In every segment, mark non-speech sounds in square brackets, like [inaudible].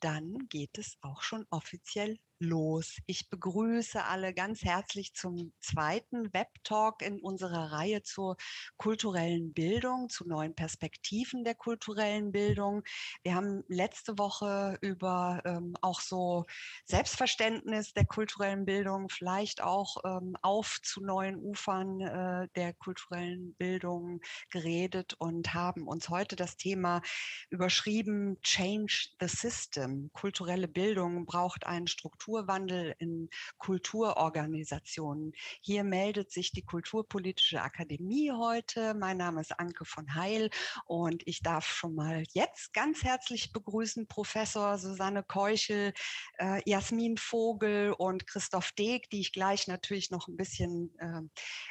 dann geht es auch schon offiziell los. Ich begrüße alle ganz herzlich zum zweiten Web-Talk in unserer Reihe zur kulturellen Bildung, zu neuen Perspektiven der kulturellen Bildung. Wir haben letzte Woche über ähm, auch so Selbstverständnis der kulturellen Bildung, vielleicht auch ähm, auf zu neuen Ufern äh, der kulturellen Bildung geredet und haben uns heute das Thema überschrieben, Change the System. Kulturelle Bildung braucht einen Struktur Strukturwandel in Kulturorganisationen. Hier meldet sich die Kulturpolitische Akademie heute. Mein Name ist Anke von Heil und ich darf schon mal jetzt ganz herzlich begrüßen Professor Susanne Keuchel, äh, Jasmin Vogel und Christoph Deeg, die ich gleich natürlich noch ein bisschen äh,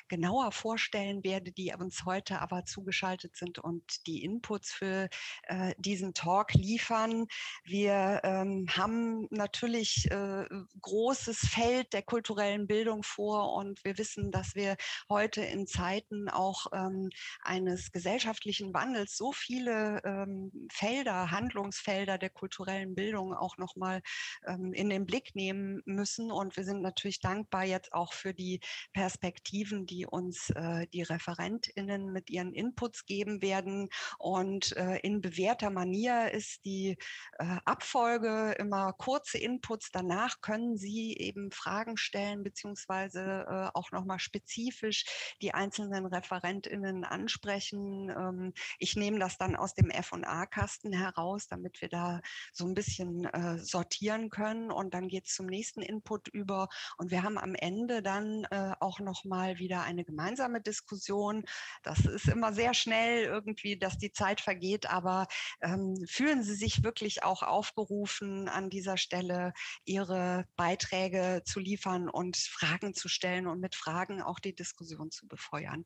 genauer vorstellen werde, die uns heute aber zugeschaltet sind und die Inputs für äh, diesen Talk liefern. Wir ähm, haben natürlich äh, großes Feld der kulturellen Bildung vor und wir wissen, dass wir heute in Zeiten auch ähm, eines gesellschaftlichen Wandels so viele ähm, Felder, Handlungsfelder der kulturellen Bildung auch nochmal ähm, in den Blick nehmen müssen. Und wir sind natürlich dankbar jetzt auch für die Perspektiven, die uns äh, die ReferentInnen mit ihren Inputs geben werden. Und äh, in bewährter Manier ist die äh, Abfolge immer kurze Inputs, danach können Sie eben Fragen stellen, beziehungsweise äh, auch nochmal spezifisch die einzelnen ReferentInnen ansprechen. Ähm, ich nehme das dann aus dem F&A-Kasten heraus, damit wir da so ein bisschen äh, sortieren können und dann geht es zum nächsten Input über und wir haben am Ende dann äh, auch nochmal wieder eine gemeinsame Diskussion. Das ist immer sehr schnell irgendwie, dass die Zeit vergeht, aber ähm, fühlen Sie sich wirklich auch aufgerufen, an dieser Stelle Ihre Beiträge zu liefern und Fragen zu stellen und mit Fragen auch die Diskussion zu befeuern.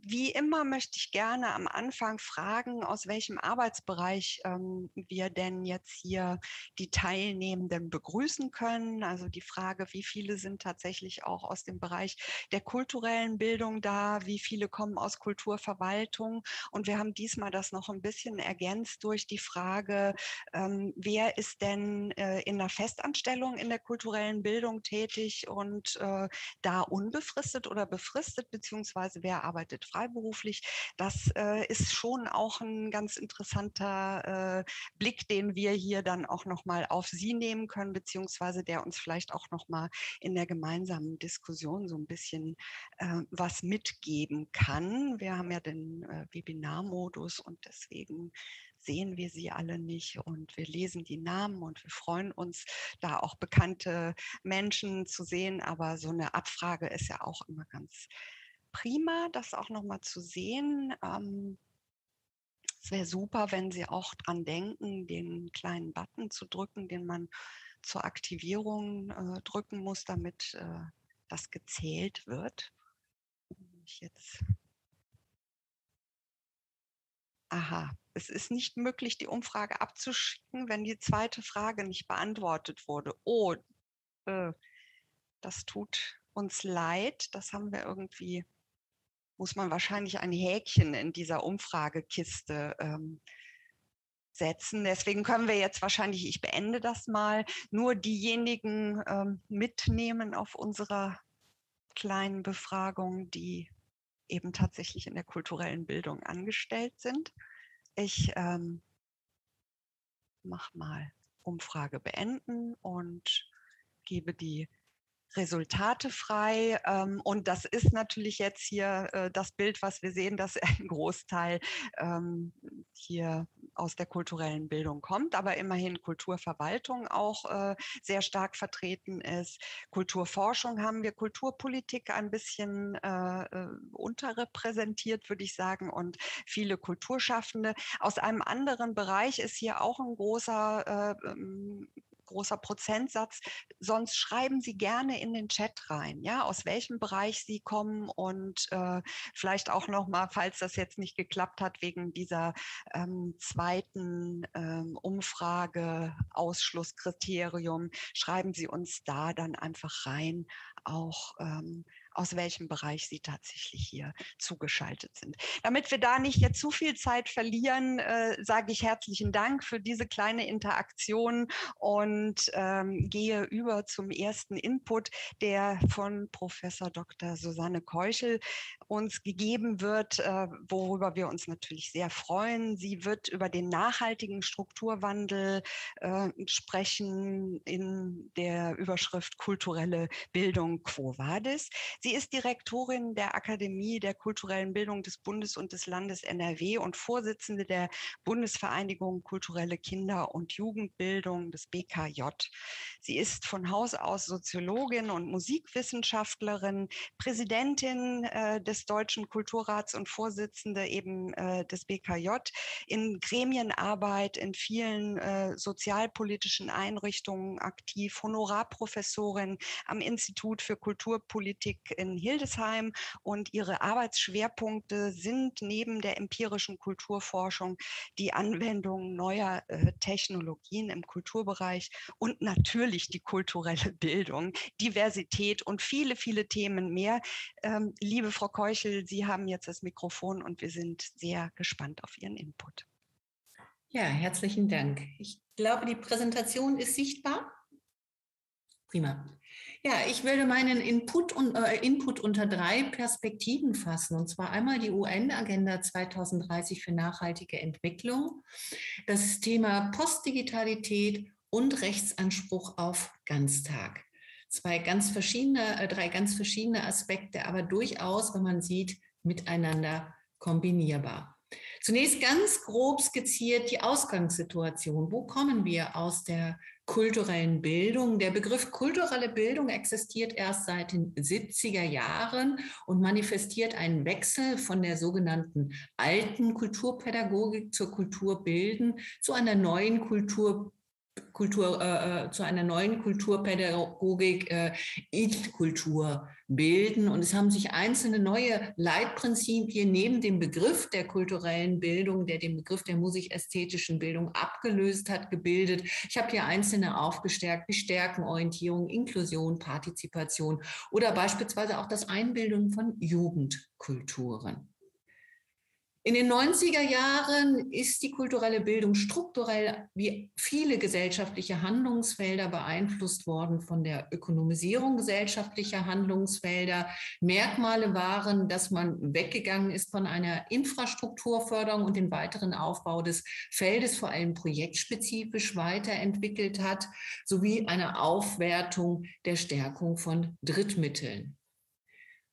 Wie immer möchte ich gerne am Anfang fragen, aus welchem Arbeitsbereich ähm, wir denn jetzt hier die Teilnehmenden begrüßen können. Also die Frage, wie viele sind tatsächlich auch aus dem Bereich der kulturellen Bildung da, wie viele kommen aus Kulturverwaltung. Und wir haben diesmal das noch ein bisschen ergänzt durch die Frage, ähm, wer ist denn äh, in der Festanstellung in der kulturellen Bildung tätig und äh, da unbefristet oder befristet, beziehungsweise wer arbeitet freiberuflich. Das äh, ist schon auch ein ganz interessanter äh, Blick, den wir hier dann auch nochmal auf Sie nehmen können, beziehungsweise der uns vielleicht auch nochmal in der gemeinsamen Diskussion so ein bisschen äh, was mitgeben kann. Wir haben ja den äh, Webinarmodus und deswegen sehen wir sie alle nicht und wir lesen die Namen und wir freuen uns, da auch bekannte Menschen zu sehen. Aber so eine Abfrage ist ja auch immer ganz prima, das auch nochmal zu sehen. Ähm, es wäre super, wenn Sie auch dran denken, den kleinen Button zu drücken, den man zur Aktivierung äh, drücken muss, damit äh, das gezählt wird. Ich jetzt Aha, es ist nicht möglich, die Umfrage abzuschicken, wenn die zweite Frage nicht beantwortet wurde. Oh, äh, das tut uns leid. Das haben wir irgendwie muss man wahrscheinlich ein Häkchen in dieser Umfragekiste ähm, setzen. Deswegen können wir jetzt wahrscheinlich, ich beende das mal, nur diejenigen ähm, mitnehmen auf unserer kleinen Befragung, die eben tatsächlich in der kulturellen Bildung angestellt sind. Ich ähm, mache mal Umfrage beenden und gebe die Resultate frei. Ähm, und das ist natürlich jetzt hier äh, das Bild, was wir sehen, dass [laughs] ein Großteil ähm, hier aus der kulturellen Bildung kommt, aber immerhin Kulturverwaltung auch äh, sehr stark vertreten ist. Kulturforschung haben wir, Kulturpolitik ein bisschen äh, äh unterrepräsentiert, würde ich sagen, und viele Kulturschaffende. Aus einem anderen Bereich ist hier auch ein großer äh, ähm, großer Prozentsatz. Sonst schreiben Sie gerne in den Chat rein, ja, aus welchem Bereich Sie kommen und äh, vielleicht auch noch mal, falls das jetzt nicht geklappt hat wegen dieser ähm, zweiten ähm, Umfrage Ausschlusskriterium, schreiben Sie uns da dann einfach rein auch ähm, aus welchem Bereich Sie tatsächlich hier zugeschaltet sind. Damit wir da nicht jetzt zu viel Zeit verlieren, äh, sage ich herzlichen Dank für diese kleine Interaktion und ähm, gehe über zum ersten Input, der von Professor Dr. Susanne Keuchel uns gegeben wird, äh, worüber wir uns natürlich sehr freuen. Sie wird über den nachhaltigen Strukturwandel äh, sprechen in der Überschrift kulturelle Bildung Quo Vadis. Sie ist Direktorin der Akademie der kulturellen Bildung des Bundes und des Landes NRW und Vorsitzende der Bundesvereinigung Kulturelle Kinder- und Jugendbildung des BKJ. Sie ist von Haus aus Soziologin und Musikwissenschaftlerin, Präsidentin äh, des Deutschen Kulturrats und Vorsitzende eben äh, des BKJ, in Gremienarbeit in vielen äh, sozialpolitischen Einrichtungen aktiv, Honorarprofessorin am Institut für Kulturpolitik in Hildesheim und ihre Arbeitsschwerpunkte sind neben der empirischen Kulturforschung die Anwendung neuer äh, Technologien im Kulturbereich und natürlich die kulturelle Bildung, Diversität und viele, viele Themen mehr. Ähm, liebe Frau Keuchel, Sie haben jetzt das Mikrofon und wir sind sehr gespannt auf Ihren Input. Ja, herzlichen Dank. Ich glaube, die Präsentation ist sichtbar. Prima. Ja, ich würde meinen Input, äh, Input unter drei Perspektiven fassen. Und zwar einmal die UN-Agenda 2030 für nachhaltige Entwicklung, das Thema Postdigitalität und Rechtsanspruch auf Ganztag. Zwei ganz verschiedene, äh, drei ganz verschiedene Aspekte, aber durchaus, wenn man sieht, miteinander kombinierbar. Zunächst ganz grob skizziert die Ausgangssituation. Wo kommen wir aus der kulturellen Bildung? Der Begriff kulturelle Bildung existiert erst seit den 70er Jahren und manifestiert einen Wechsel von der sogenannten alten Kulturpädagogik zur Kulturbilden zu einer neuen Kultur Kultur, äh, äh, zu einer neuen Kulturpädagogik, äh, It-Kultur bilden. Und es haben sich einzelne neue Leitprinzipien neben dem Begriff der kulturellen Bildung, der den Begriff der musikästhetischen Bildung abgelöst hat, gebildet. Ich habe hier einzelne aufgestärkt, wie Stärkenorientierung, Inklusion, Partizipation oder beispielsweise auch das Einbilden von Jugendkulturen. In den 90er Jahren ist die kulturelle Bildung strukturell wie viele gesellschaftliche Handlungsfelder beeinflusst worden von der Ökonomisierung gesellschaftlicher Handlungsfelder. Merkmale waren, dass man weggegangen ist von einer Infrastrukturförderung und den weiteren Aufbau des Feldes vor allem projektspezifisch weiterentwickelt hat, sowie eine Aufwertung der Stärkung von Drittmitteln.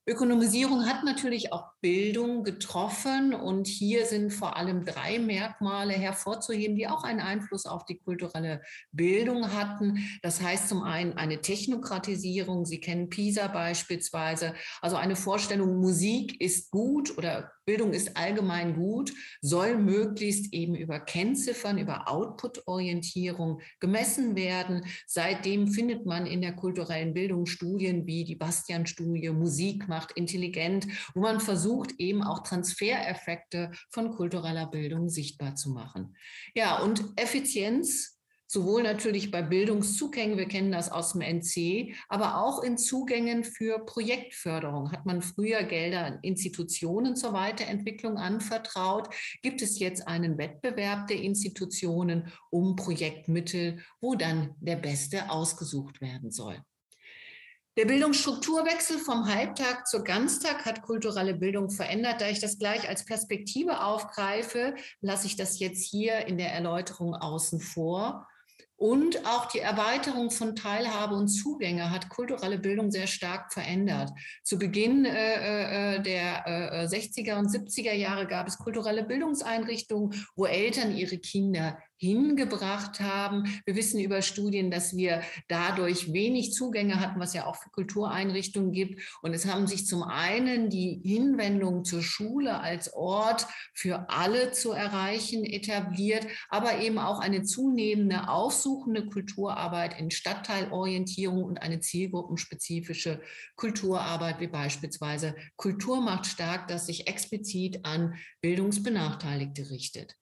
Ökonomisierung hat natürlich auch Bildung getroffen und hier sind vor allem drei Merkmale hervorzuheben, die auch einen Einfluss auf die kulturelle Bildung hatten. Das heißt zum einen eine Technokratisierung, Sie kennen PISA beispielsweise, also eine Vorstellung, Musik ist gut oder Bildung ist allgemein gut, soll möglichst eben über Kennziffern, über Output-Orientierung gemessen werden. Seitdem findet man in der kulturellen Bildung Studien wie die Bastian-Studie Musik macht intelligent, wo man versucht, eben auch Transfereffekte von kultureller Bildung sichtbar zu machen. Ja, und Effizienz sowohl natürlich bei Bildungszugängen, wir kennen das aus dem NC, aber auch in Zugängen für Projektförderung. Hat man früher Gelder an Institutionen zur Weiterentwicklung anvertraut, gibt es jetzt einen Wettbewerb der Institutionen um Projektmittel, wo dann der Beste ausgesucht werden soll. Der Bildungsstrukturwechsel vom Halbtag zur Ganztag hat kulturelle Bildung verändert. Da ich das gleich als Perspektive aufgreife, lasse ich das jetzt hier in der Erläuterung außen vor. Und auch die Erweiterung von Teilhabe und Zugänge hat kulturelle Bildung sehr stark verändert. Zu Beginn äh, äh der äh, 60er und 70er Jahre gab es kulturelle Bildungseinrichtungen, wo Eltern ihre Kinder hingebracht haben. Wir wissen über Studien, dass wir dadurch wenig Zugänge hatten, was ja auch für Kultureinrichtungen gibt. Und es haben sich zum einen die Hinwendung zur Schule als Ort für alle zu erreichen etabliert, aber eben auch eine zunehmende aufsuchende Kulturarbeit in Stadtteilorientierung und eine zielgruppenspezifische Kulturarbeit, wie beispielsweise Kultur macht stark, das sich explizit an Bildungsbenachteiligte richtet.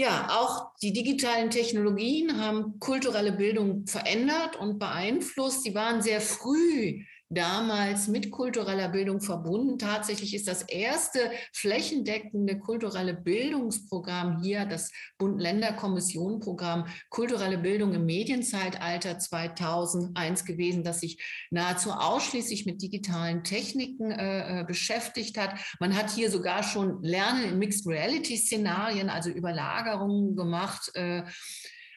Ja, auch die digitalen Technologien haben kulturelle Bildung verändert und beeinflusst. Sie waren sehr früh damals mit kultureller Bildung verbunden. Tatsächlich ist das erste flächendeckende kulturelle Bildungsprogramm hier das Bund-Länder-Kommission-Programm Kulturelle Bildung im Medienzeitalter 2001 gewesen, das sich nahezu ausschließlich mit digitalen Techniken äh, äh, beschäftigt hat. Man hat hier sogar schon Lernen in Mixed Reality-Szenarien, also Überlagerungen gemacht. Äh,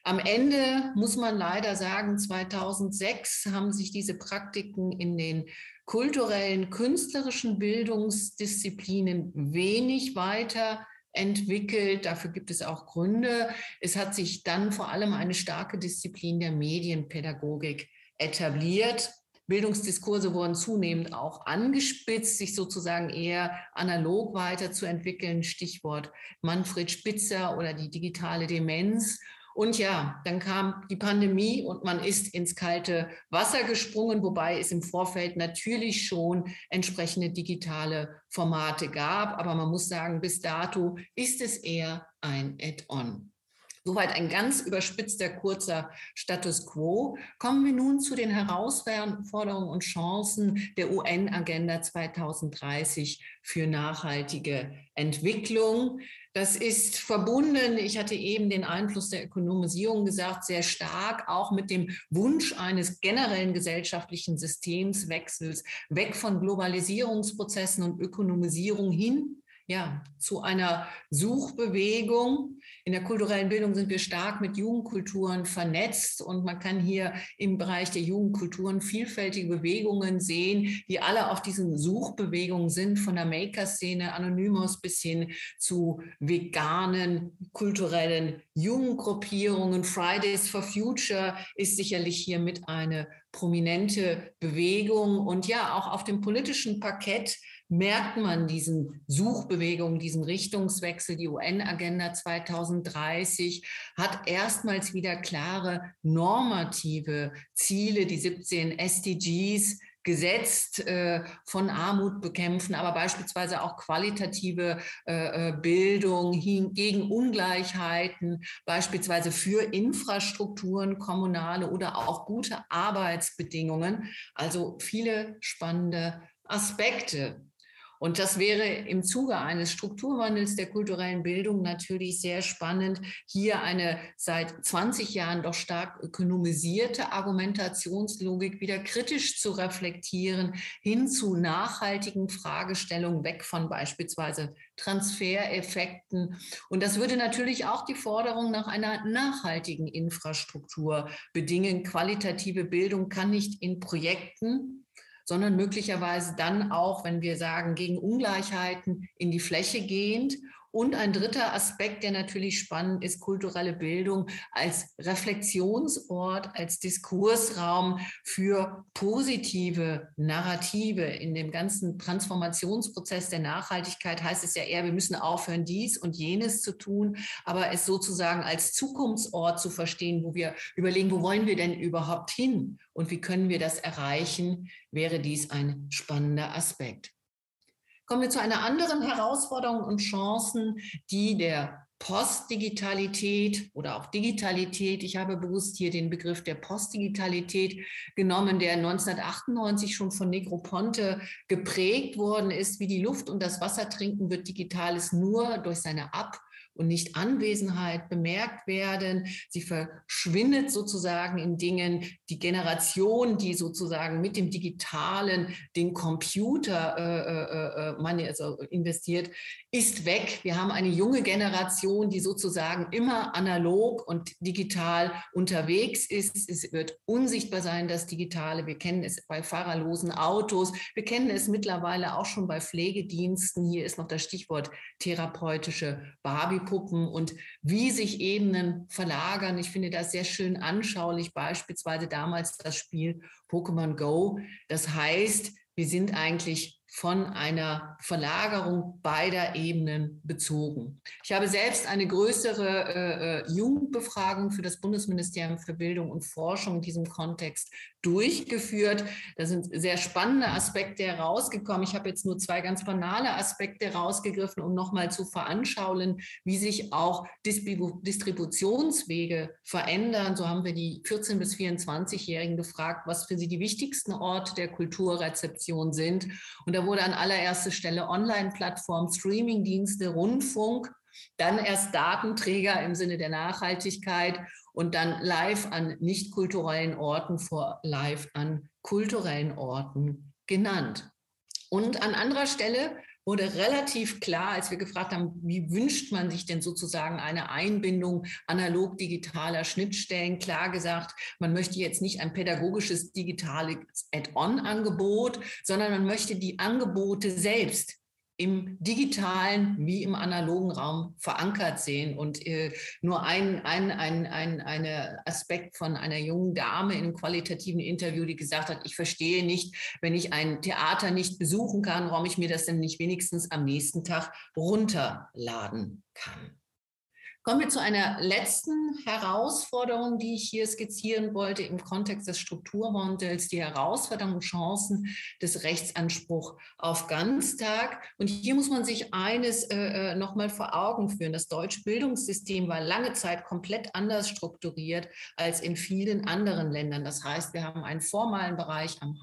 am Ende muss man leider sagen, 2006 haben sich diese Praktiken in den kulturellen, künstlerischen Bildungsdisziplinen wenig weiter entwickelt. Dafür gibt es auch Gründe. Es hat sich dann vor allem eine starke Disziplin der Medienpädagogik etabliert. Bildungsdiskurse wurden zunehmend auch angespitzt, sich sozusagen eher analog weiterzuentwickeln. Stichwort Manfred Spitzer oder die digitale Demenz. Und ja, dann kam die Pandemie und man ist ins kalte Wasser gesprungen, wobei es im Vorfeld natürlich schon entsprechende digitale Formate gab. Aber man muss sagen, bis dato ist es eher ein Add-on. Soweit ein ganz überspitzter kurzer Status quo. Kommen wir nun zu den Herausforderungen und Chancen der UN-Agenda 2030 für nachhaltige Entwicklung. Das ist verbunden, ich hatte eben den Einfluss der Ökonomisierung gesagt, sehr stark auch mit dem Wunsch eines generellen gesellschaftlichen Systemswechsels weg von Globalisierungsprozessen und Ökonomisierung hin ja, zu einer Suchbewegung. In der kulturellen Bildung sind wir stark mit Jugendkulturen vernetzt und man kann hier im Bereich der Jugendkulturen vielfältige Bewegungen sehen, die alle auf diesen Suchbewegungen sind, von der Maker-Szene, Anonymous bis hin zu veganen, kulturellen Jugendgruppierungen. Fridays for Future ist sicherlich hier mit eine prominente Bewegung und ja, auch auf dem politischen Parkett merkt man diesen Suchbewegungen, diesen Richtungswechsel. Die UN-Agenda 2030 hat erstmals wieder klare normative Ziele, die 17 SDGs gesetzt äh, von Armut bekämpfen, aber beispielsweise auch qualitative äh, äh Bildung gegen Ungleichheiten, beispielsweise für Infrastrukturen, kommunale oder auch gute Arbeitsbedingungen. Also viele spannende Aspekte. Und das wäre im Zuge eines Strukturwandels der kulturellen Bildung natürlich sehr spannend, hier eine seit 20 Jahren doch stark ökonomisierte Argumentationslogik wieder kritisch zu reflektieren, hin zu nachhaltigen Fragestellungen, weg von beispielsweise Transfereffekten. Und das würde natürlich auch die Forderung nach einer nachhaltigen Infrastruktur bedingen. Qualitative Bildung kann nicht in Projekten sondern möglicherweise dann auch, wenn wir sagen, gegen Ungleichheiten in die Fläche gehend und ein dritter Aspekt, der natürlich spannend ist, kulturelle Bildung als Reflexionsort, als Diskursraum für positive Narrative. In dem ganzen Transformationsprozess der Nachhaltigkeit heißt es ja eher, wir müssen aufhören, dies und jenes zu tun, aber es sozusagen als Zukunftsort zu verstehen, wo wir überlegen, wo wollen wir denn überhaupt hin und wie können wir das erreichen, wäre dies ein spannender Aspekt. Kommen wir zu einer anderen Herausforderung und Chancen, die der Postdigitalität oder auch Digitalität. Ich habe bewusst hier den Begriff der Postdigitalität genommen, der 1998 schon von Negroponte geprägt worden ist. Wie die Luft und das Wasser trinken wird Digitales nur durch seine Ab- und nicht Anwesenheit bemerkt werden. Sie verschwindet sozusagen in Dingen. Die Generation, die sozusagen mit dem Digitalen den Computer äh, äh, äh man also investiert, ist weg. Wir haben eine junge Generation, die sozusagen immer analog und digital unterwegs ist. Es wird unsichtbar sein, das Digitale. Wir kennen es bei fahrerlosen Autos. Wir kennen es mittlerweile auch schon bei Pflegediensten. Hier ist noch das Stichwort therapeutische Barbie Puppen und wie sich Ebenen verlagern. Ich finde das sehr schön anschaulich, beispielsweise damals das Spiel Pokémon Go. Das heißt, wir sind eigentlich von einer Verlagerung beider Ebenen bezogen. Ich habe selbst eine größere äh, äh Jugendbefragung für das Bundesministerium für Bildung und Forschung in diesem Kontext durchgeführt. Da sind sehr spannende Aspekte herausgekommen. Ich habe jetzt nur zwei ganz banale Aspekte herausgegriffen, um nochmal zu veranschaulen, wie sich auch Distributionswege verändern. So haben wir die 14- bis 24-Jährigen gefragt, was für sie die wichtigsten Orte der Kulturrezeption sind. Und da wurde an allererster Stelle Online-Plattform, Streamingdienste, Rundfunk, dann erst Datenträger im Sinne der Nachhaltigkeit und dann live an nicht kulturellen Orten vor live an kulturellen Orten genannt. Und an anderer Stelle wurde relativ klar, als wir gefragt haben, wie wünscht man sich denn sozusagen eine Einbindung analog-digitaler Schnittstellen, klar gesagt, man möchte jetzt nicht ein pädagogisches digitales Add-on-Angebot, sondern man möchte die Angebote selbst im digitalen wie im analogen Raum verankert sehen. Und äh, nur ein, ein, ein, ein eine Aspekt von einer jungen Dame in einem qualitativen Interview, die gesagt hat, ich verstehe nicht, wenn ich ein Theater nicht besuchen kann, warum ich mir das denn nicht wenigstens am nächsten Tag runterladen kann. Kommen wir zu einer letzten Herausforderung, die ich hier skizzieren wollte im Kontext des Strukturwandels, die Herausforderungen und Chancen des Rechtsanspruchs auf Ganztag. Und hier muss man sich eines äh, äh nochmal vor Augen führen. Das deutsche Bildungssystem war lange Zeit komplett anders strukturiert als in vielen anderen Ländern. Das heißt, wir haben einen formalen Bereich am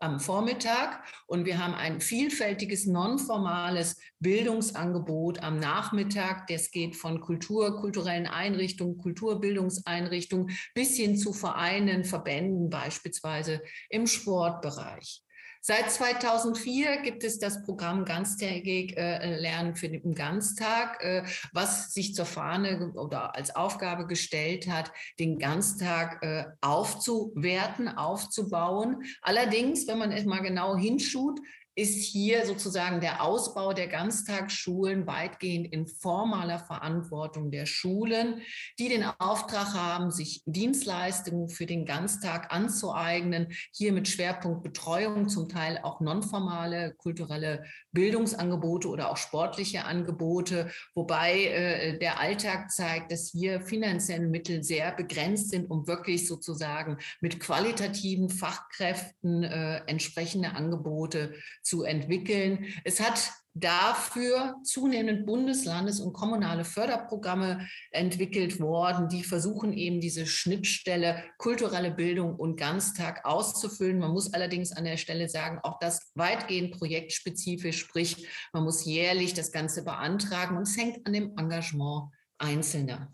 am Vormittag und wir haben ein vielfältiges nonformales Bildungsangebot am Nachmittag. Das geht von Kultur, kulturellen Einrichtungen, Kulturbildungseinrichtungen bis hin zu Vereinen, Verbänden, beispielsweise im Sportbereich. Seit 2004 gibt es das Programm Ganztägig äh, Lernen für den Ganztag, äh, was sich zur Fahne oder als Aufgabe gestellt hat, den Ganztag äh, aufzuwerten, aufzubauen. Allerdings, wenn man es mal genau hinschaut, ist hier sozusagen der Ausbau der Ganztagsschulen weitgehend in formaler Verantwortung der Schulen, die den Auftrag haben, sich Dienstleistungen für den Ganztag anzueignen, hier mit Schwerpunkt Betreuung, zum Teil auch nonformale kulturelle Bildungsangebote oder auch sportliche Angebote, wobei äh, der Alltag zeigt, dass hier finanzielle Mittel sehr begrenzt sind, um wirklich sozusagen mit qualitativen Fachkräften äh, entsprechende Angebote zu entwickeln. Es hat dafür zunehmend Bundeslandes- und kommunale Förderprogramme entwickelt worden, die versuchen eben diese Schnittstelle kulturelle Bildung und Ganztag auszufüllen. Man muss allerdings an der Stelle sagen, auch das weitgehend projektspezifisch, sprich, man muss jährlich das Ganze beantragen und es hängt an dem Engagement Einzelner.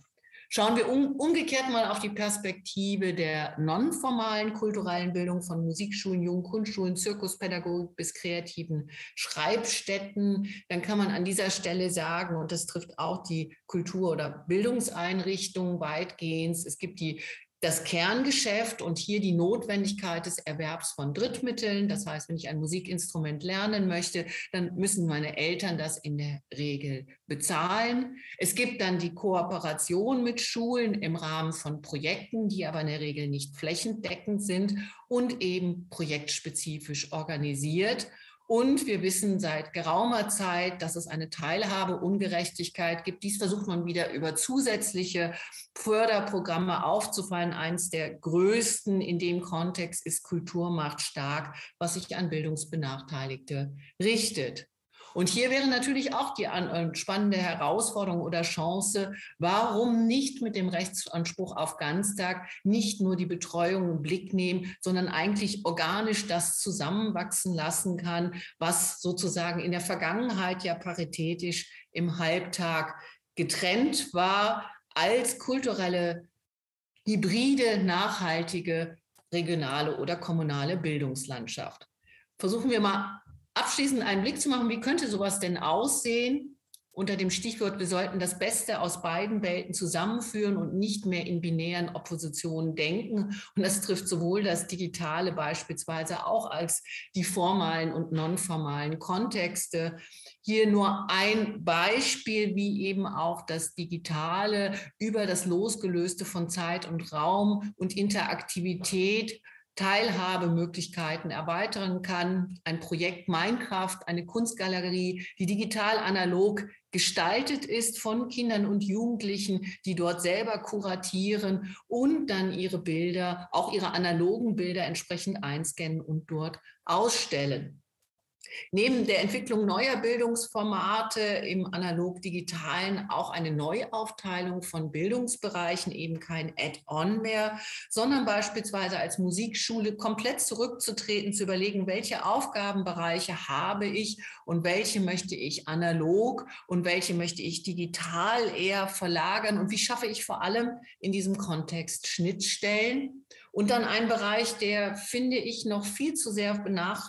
Schauen wir um, umgekehrt mal auf die Perspektive der nonformalen kulturellen Bildung von Musikschulen, Jungkundschulen, Zirkuspädagogik bis kreativen Schreibstätten, dann kann man an dieser Stelle sagen, und das trifft auch die Kultur- oder Bildungseinrichtungen weitgehend, es gibt die das Kerngeschäft und hier die Notwendigkeit des Erwerbs von Drittmitteln. Das heißt, wenn ich ein Musikinstrument lernen möchte, dann müssen meine Eltern das in der Regel bezahlen. Es gibt dann die Kooperation mit Schulen im Rahmen von Projekten, die aber in der Regel nicht flächendeckend sind und eben projektspezifisch organisiert. Und wir wissen seit geraumer Zeit, dass es eine Teilhabeungerechtigkeit gibt. Dies versucht man wieder über zusätzliche Förderprogramme aufzufallen. Eins der größten in dem Kontext ist Kultur macht stark, was sich an Bildungsbenachteiligte richtet. Und hier wäre natürlich auch die äh, spannende Herausforderung oder Chance, warum nicht mit dem Rechtsanspruch auf Ganztag nicht nur die Betreuung im Blick nehmen, sondern eigentlich organisch das zusammenwachsen lassen kann, was sozusagen in der Vergangenheit ja paritätisch im Halbtag getrennt war als kulturelle, hybride, nachhaltige, regionale oder kommunale Bildungslandschaft. Versuchen wir mal abschließend einen Blick zu machen, wie könnte sowas denn aussehen? Unter dem Stichwort, wir sollten das Beste aus beiden Welten zusammenführen und nicht mehr in binären Oppositionen denken. Und das trifft sowohl das Digitale beispielsweise auch als die formalen und nonformalen Kontexte. Hier nur ein Beispiel, wie eben auch das Digitale über das Losgelöste von Zeit und Raum und Interaktivität Teilhabemöglichkeiten erweitern kann. Ein Projekt Minecraft, eine Kunstgalerie, die digital analog gestaltet ist von Kindern und Jugendlichen, die dort selber kuratieren und dann ihre Bilder, auch ihre analogen Bilder entsprechend einscannen und dort ausstellen. Neben der Entwicklung neuer Bildungsformate im analog-digitalen auch eine Neuaufteilung von Bildungsbereichen, eben kein Add-on mehr, sondern beispielsweise als Musikschule komplett zurückzutreten, zu überlegen, welche Aufgabenbereiche habe ich und welche möchte ich analog und welche möchte ich digital eher verlagern und wie schaffe ich vor allem in diesem Kontext Schnittstellen und dann ein Bereich, der, finde ich, noch viel zu sehr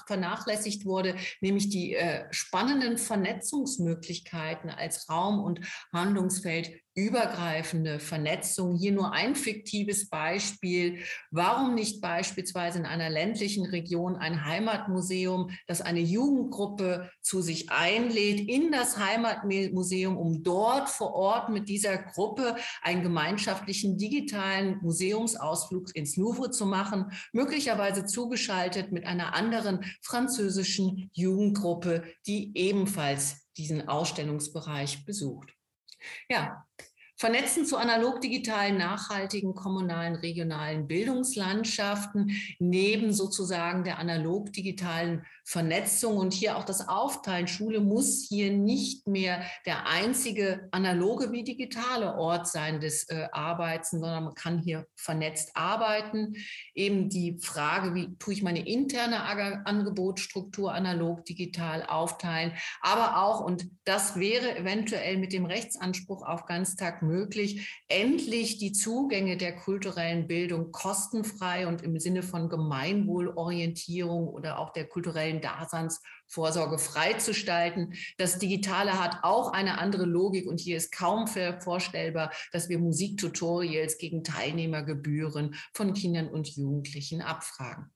vernachlässigt wurde, nämlich die äh, spannenden Vernetzungsmöglichkeiten als Raum- und Handlungsfeld übergreifende Vernetzung. Hier nur ein fiktives Beispiel. Warum nicht beispielsweise in einer ländlichen Region ein Heimatmuseum, das eine Jugendgruppe zu sich einlädt in das Heimatmuseum, um dort vor Ort mit dieser Gruppe einen gemeinschaftlichen digitalen Museumsausflug ins Louvre zu machen, möglicherweise zugeschaltet mit einer anderen französischen Jugendgruppe, die ebenfalls diesen Ausstellungsbereich besucht. Ja, Vernetzen zu analog-digitalen, nachhaltigen, kommunalen, regionalen Bildungslandschaften neben sozusagen der analog-digitalen Vernetzung und hier auch das Aufteilen. Schule muss hier nicht mehr der einzige analoge wie digitale Ort sein des äh, Arbeitens, sondern man kann hier vernetzt arbeiten. Eben die Frage, wie tue ich meine interne Angebotsstruktur analog, digital aufteilen, aber auch, und das wäre eventuell mit dem Rechtsanspruch auf Ganztag möglich, endlich die Zugänge der kulturellen Bildung kostenfrei und im Sinne von Gemeinwohlorientierung oder auch der kulturellen Daseinsvorsorge freizustalten. Das Digitale hat auch eine andere Logik und hier ist kaum vorstellbar, dass wir Musiktutorials gegen Teilnehmergebühren von Kindern und Jugendlichen abfragen.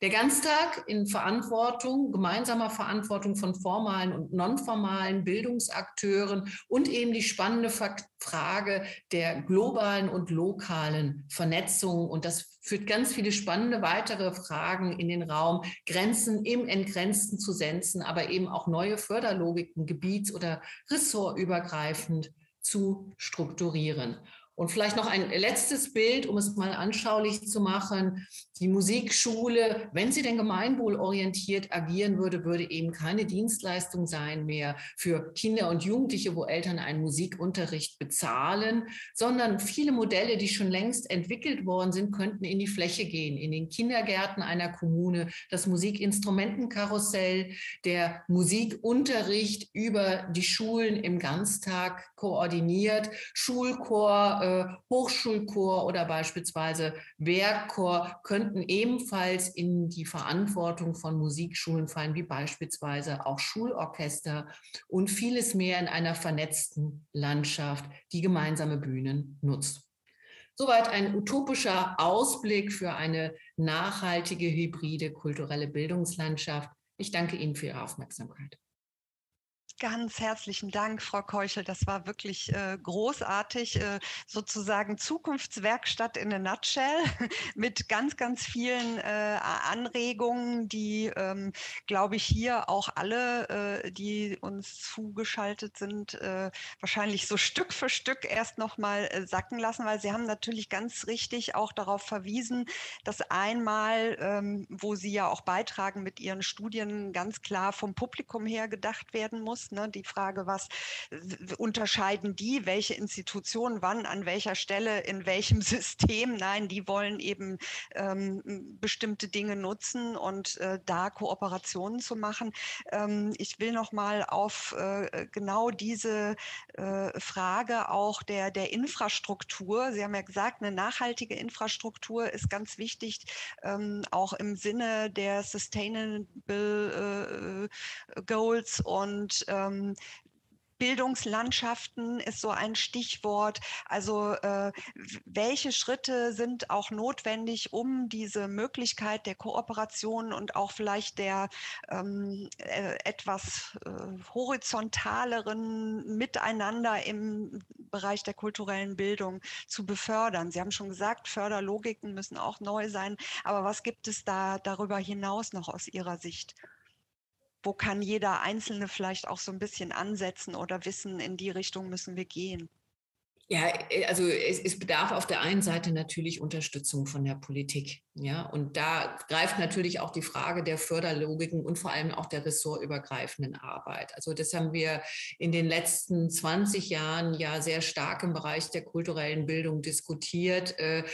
Der Ganztag in Verantwortung, gemeinsamer Verantwortung von formalen und nonformalen Bildungsakteuren und eben die spannende Frage der globalen und lokalen Vernetzung. Und das führt ganz viele spannende weitere Fragen in den Raum, Grenzen im Entgrenzten zu setzen, aber eben auch neue Förderlogiken gebiets- oder ressortübergreifend zu strukturieren. Und vielleicht noch ein letztes Bild, um es mal anschaulich zu machen. Die Musikschule, wenn sie denn gemeinwohlorientiert agieren würde, würde eben keine Dienstleistung sein mehr für Kinder und Jugendliche, wo Eltern einen Musikunterricht bezahlen, sondern viele Modelle, die schon längst entwickelt worden sind, könnten in die Fläche gehen, in den Kindergärten einer Kommune, das Musikinstrumentenkarussell, der Musikunterricht über die Schulen im Ganztag koordiniert, Schulchor, äh, Hochschulchor oder beispielsweise Werkchor könnten ebenfalls in die Verantwortung von Musikschulen fallen, wie beispielsweise auch Schulorchester und vieles mehr in einer vernetzten Landschaft, die gemeinsame Bühnen nutzt. Soweit ein utopischer Ausblick für eine nachhaltige, hybride kulturelle Bildungslandschaft. Ich danke Ihnen für Ihre Aufmerksamkeit. Ganz herzlichen Dank, Frau Keuchel. Das war wirklich äh, großartig, äh, sozusagen Zukunftswerkstatt in a nutshell [laughs] mit ganz, ganz vielen äh, Anregungen, die, ähm, glaube ich, hier auch alle, äh, die uns zugeschaltet sind, äh, wahrscheinlich so Stück für Stück erst nochmal äh, sacken lassen, weil Sie haben natürlich ganz richtig auch darauf verwiesen, dass einmal, ähm, wo Sie ja auch beitragen mit Ihren Studien, ganz klar vom Publikum her gedacht werden muss Ne? Die Frage, was unterscheiden die, welche Institutionen wann, an welcher Stelle, in welchem [laughs] System? Nein, die wollen eben ähm, bestimmte Dinge nutzen und äh, da Kooperationen zu machen. Ähm, ich will noch mal auf äh, genau diese äh, Frage auch der, der Infrastruktur. Sie haben ja gesagt, eine nachhaltige Infrastruktur ist ganz wichtig, ähm, auch im Sinne der Sustainable äh, Goals und ähm, Bildungslandschaften ist so ein Stichwort. Also äh, welche Schritte sind auch notwendig, um diese Möglichkeit der Kooperation und auch vielleicht der ähm, äh, etwas äh, horizontaleren Miteinander im im Bereich der kulturellen Bildung zu befördern? Sie haben schon gesagt, Förderlogiken müssen auch neu sein. Aber was gibt es da darüber hinaus noch aus Ihrer Sicht? Wo kann jeder Einzelne vielleicht auch so ein bisschen ansetzen oder wissen, in die Richtung müssen wir gehen? Ja, äh, also es, es, bedarf auf der einen Seite natürlich Unterstützung von der Politik. Ja, und da greift natürlich auch die Frage der Förderlogiken und vor allem auch der ressortübergreifenden Arbeit. Also das haben wir in den letzten 20 Jahren ja sehr stark im Bereich der kulturellen Bildung diskutiert, äh,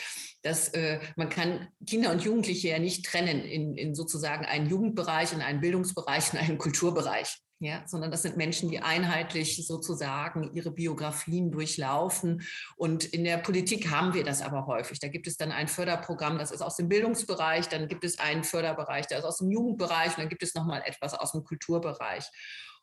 dass äh, man kann Kinder und Jugendliche ja nicht trennen in, in sozusagen einen Jugendbereich, in einen Bildungsbereich, in einen Kulturbereich ja, sondern das sind Menschen, die einheitlich sozusagen ihre Biografien durchlaufen. Und in der Politik haben wir das aber häufig. Da gibt es dann ein Förderprogramm, das ist aus dem Bildungsbereich, dann gibt es einen Förderbereich, der ist aus dem Jugendbereich und dann gibt es nochmal etwas aus dem Kulturbereich.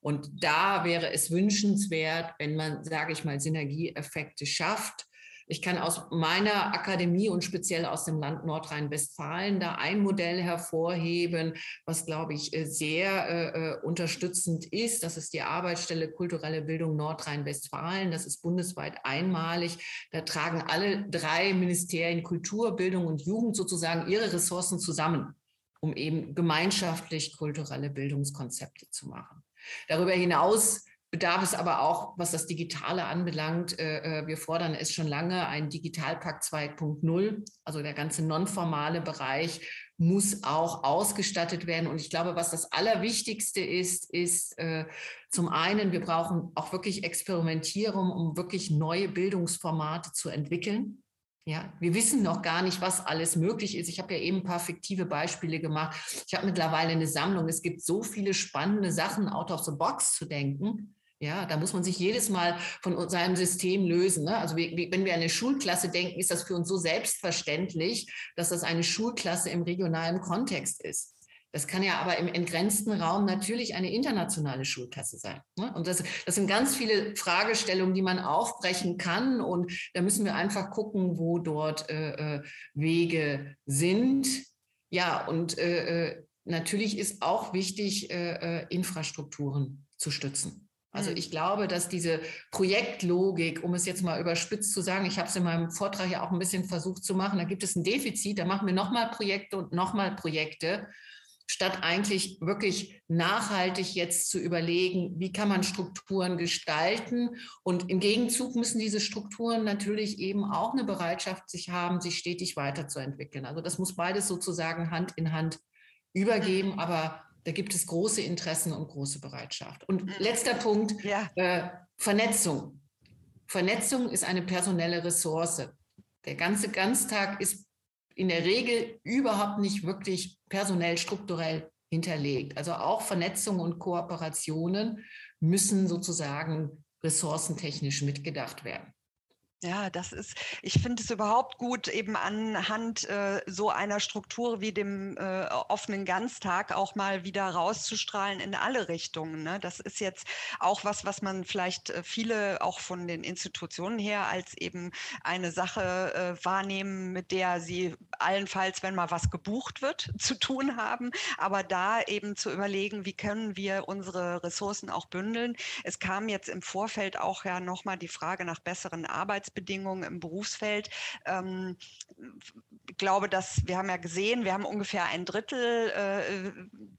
Und da wäre es wünschenswert, wenn man, sage ich mal, Synergieeffekte schafft ich kann aus meiner Akademie und speziell aus dem Land Nordrhein-Westfalen da ein Modell hervorheben, was, glaube ich, äh, sehr äh, äh, unterstützend ist. Das ist die Arbeitsstelle Kulturelle Bildung Nordrhein-Westfalen. Das ist bundesweit einmalig. Da tragen alle drei Ministerien Kultur, Bildung und Jugend sozusagen ihre Ressourcen zusammen, um eben gemeinschaftlich kulturelle Bildungskonzepte zu machen. Darüber hinaus bedarf es aber auch, was das Digitale anbelangt. Äh, äh, wir fordern es schon lange, ein Digitalpakt 2.0. Also der ganze nonformale Bereich muss auch ausgestattet werden. Und ich glaube, was das Allerwichtigste ist, ist äh, zum einen, wir brauchen auch wirklich Experimentierung, um wirklich neue Bildungsformate zu entwickeln. Ja, wir wissen noch gar nicht, was alles möglich ist. Ich habe ja eben ein paar fiktive Beispiele gemacht. Ich habe mittlerweile eine Sammlung. Es gibt so viele spannende Sachen, out of the box zu denken. Ja, da muss man sich jedes Mal von seinem System lösen. Ne? Also wie, wenn wir an eine Schulklasse denken, ist das für uns so selbstverständlich, dass das eine Schulklasse im regionalen Kontext ist. Das kann ja aber im entgrenzten Raum natürlich eine internationale Schulklasse sein. Ne? Und das, das sind ganz viele Fragestellungen, die man aufbrechen kann. Und da müssen wir einfach gucken, wo dort äh, äh Wege sind. Ja, und äh, äh, natürlich ist auch wichtig, äh, äh Infrastrukturen zu stützen. Also mhm. ich glaube, dass diese Projektlogik, um es jetzt mal überspitzt zu sagen, ich habe es in meinem Vortrag ja auch ein bisschen versucht zu machen, da gibt es ein Defizit, da machen wir nochmal Projekte und nochmal Projekte, statt eigentlich wirklich nachhaltig jetzt zu überlegen, wie kann man Strukturen gestalten. Und im Gegenzug müssen diese Strukturen natürlich eben auch eine Bereitschaft sich haben, sich stetig weiterzuentwickeln. Also das muss beides sozusagen Hand in Hand übergeben, mhm. aber da gibt es große Interessen und große Bereitschaft. Und mhm. letzter Punkt, ja. äh, Vernetzung. Vernetzung ist eine personelle Ressource. Der ganze Ganztag ist in der Regel überhaupt nicht wirklich personell strukturell hinterlegt. Also auch Vernetzung und Kooperationen müssen sozusagen ressourcentechnisch mitgedacht werden. Ja, das ist, ich finde es überhaupt gut, eben anhand äh, so einer Struktur wie dem äh, offenen Ganztag auch mal wieder rauszustrahlen in alle Richtungen. Ne? Das ist jetzt auch was, was man vielleicht äh, viele auch von den Institutionen her als eben eine Sache äh, wahrnehmen, mit der sie allenfalls, wenn mal was gebucht wird, [laughs] zu tun haben. Aber da eben zu überlegen, wie können wir unsere Ressourcen auch bündeln. Es kam jetzt im Vorfeld auch ja nochmal die Frage nach besseren Arbeits Arbeitsbedingungen im Berufsfeld. Ähm, glaube, dass wir haben ja gesehen, wir haben ungefähr ein Drittel, äh,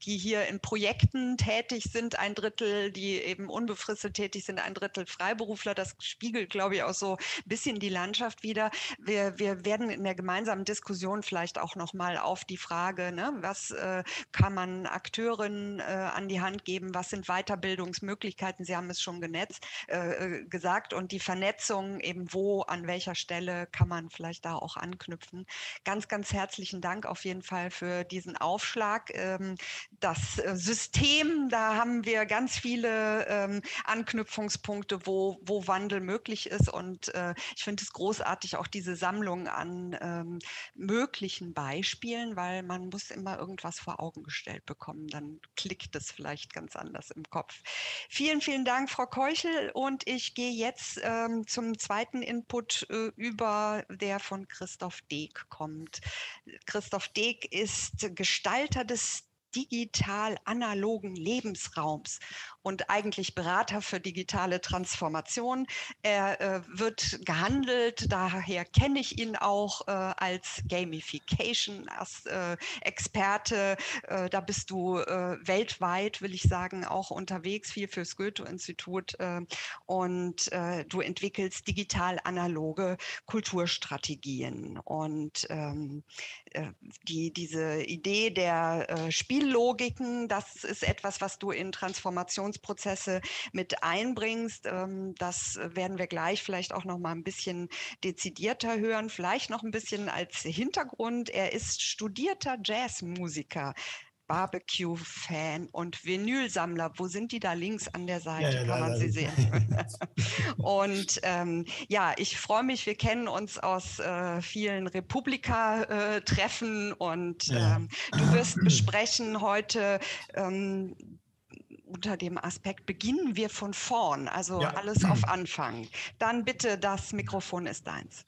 die hier in Projekten tätig sind, ein Drittel, die eben unbefristet tätig sind, ein Drittel Freiberufler. Das spiegelt, glaube ich, auch so ein bisschen die Landschaft wieder. Wir, wir werden in der gemeinsamen Diskussion vielleicht auch noch mal auf die Frage, ne, was äh, kann man Akteuren äh, an die Hand geben, was sind Weiterbildungsmöglichkeiten, Sie haben es schon genetzt, äh, äh, gesagt, und die Vernetzung eben, wo an welcher Stelle kann man vielleicht da auch anknüpfen. Ganz, ganz herzlichen Dank auf jeden Fall für diesen Aufschlag. Ähm, das äh, System, da haben wir ganz viele ähm, Anknüpfungspunkte, wo, wo Wandel möglich ist. Und äh, ich finde es großartig, auch diese Sammlung an ähm, möglichen Beispielen, weil man muss immer irgendwas vor Augen gestellt bekommen. Dann klickt es vielleicht ganz anders im Kopf. Vielen, vielen Dank, Frau Keuchel. Und ich gehe jetzt zum zweiten Input äh, über, der von Christoph Deek kommt. Christoph Deek ist Gestalter des digital-analogen Lebensraums und eigentlich Berater für digitale Transformation. Er äh, wird gehandelt, daher kenne ich ihn auch äh, als Gamification-Experte. Äh, da bist du äh, weltweit, will ich sagen, auch unterwegs, viel fürs Goethe-Institut äh, und äh, du entwickelst digital-analoge Kulturstrategien. Und ähm, die, diese Idee der Spiellogiken, das ist etwas, was du in Transformation Transformationsprozesse mit einbringst. Ähm, das werden wir gleich vielleicht auch noch mal ein bisschen dezidierter hören. Vielleicht noch ein bisschen als Hintergrund. Er ist studierter Jazzmusiker. Barbecue-Fan und Vinylsammler. Wo sind die da links an der Seite? Ja, ja, Kann man sie sehen. [laughs] und ähm, ja, ich freue mich. Wir kennen uns aus äh, vielen Republika-Treffen äh, und ja. ähm, du wirst besprechen heute ähm, unter dem Aspekt beginnen wir von vorn, also ja. alles auf Anfang. Dann bitte, das Mikrofon ist deins.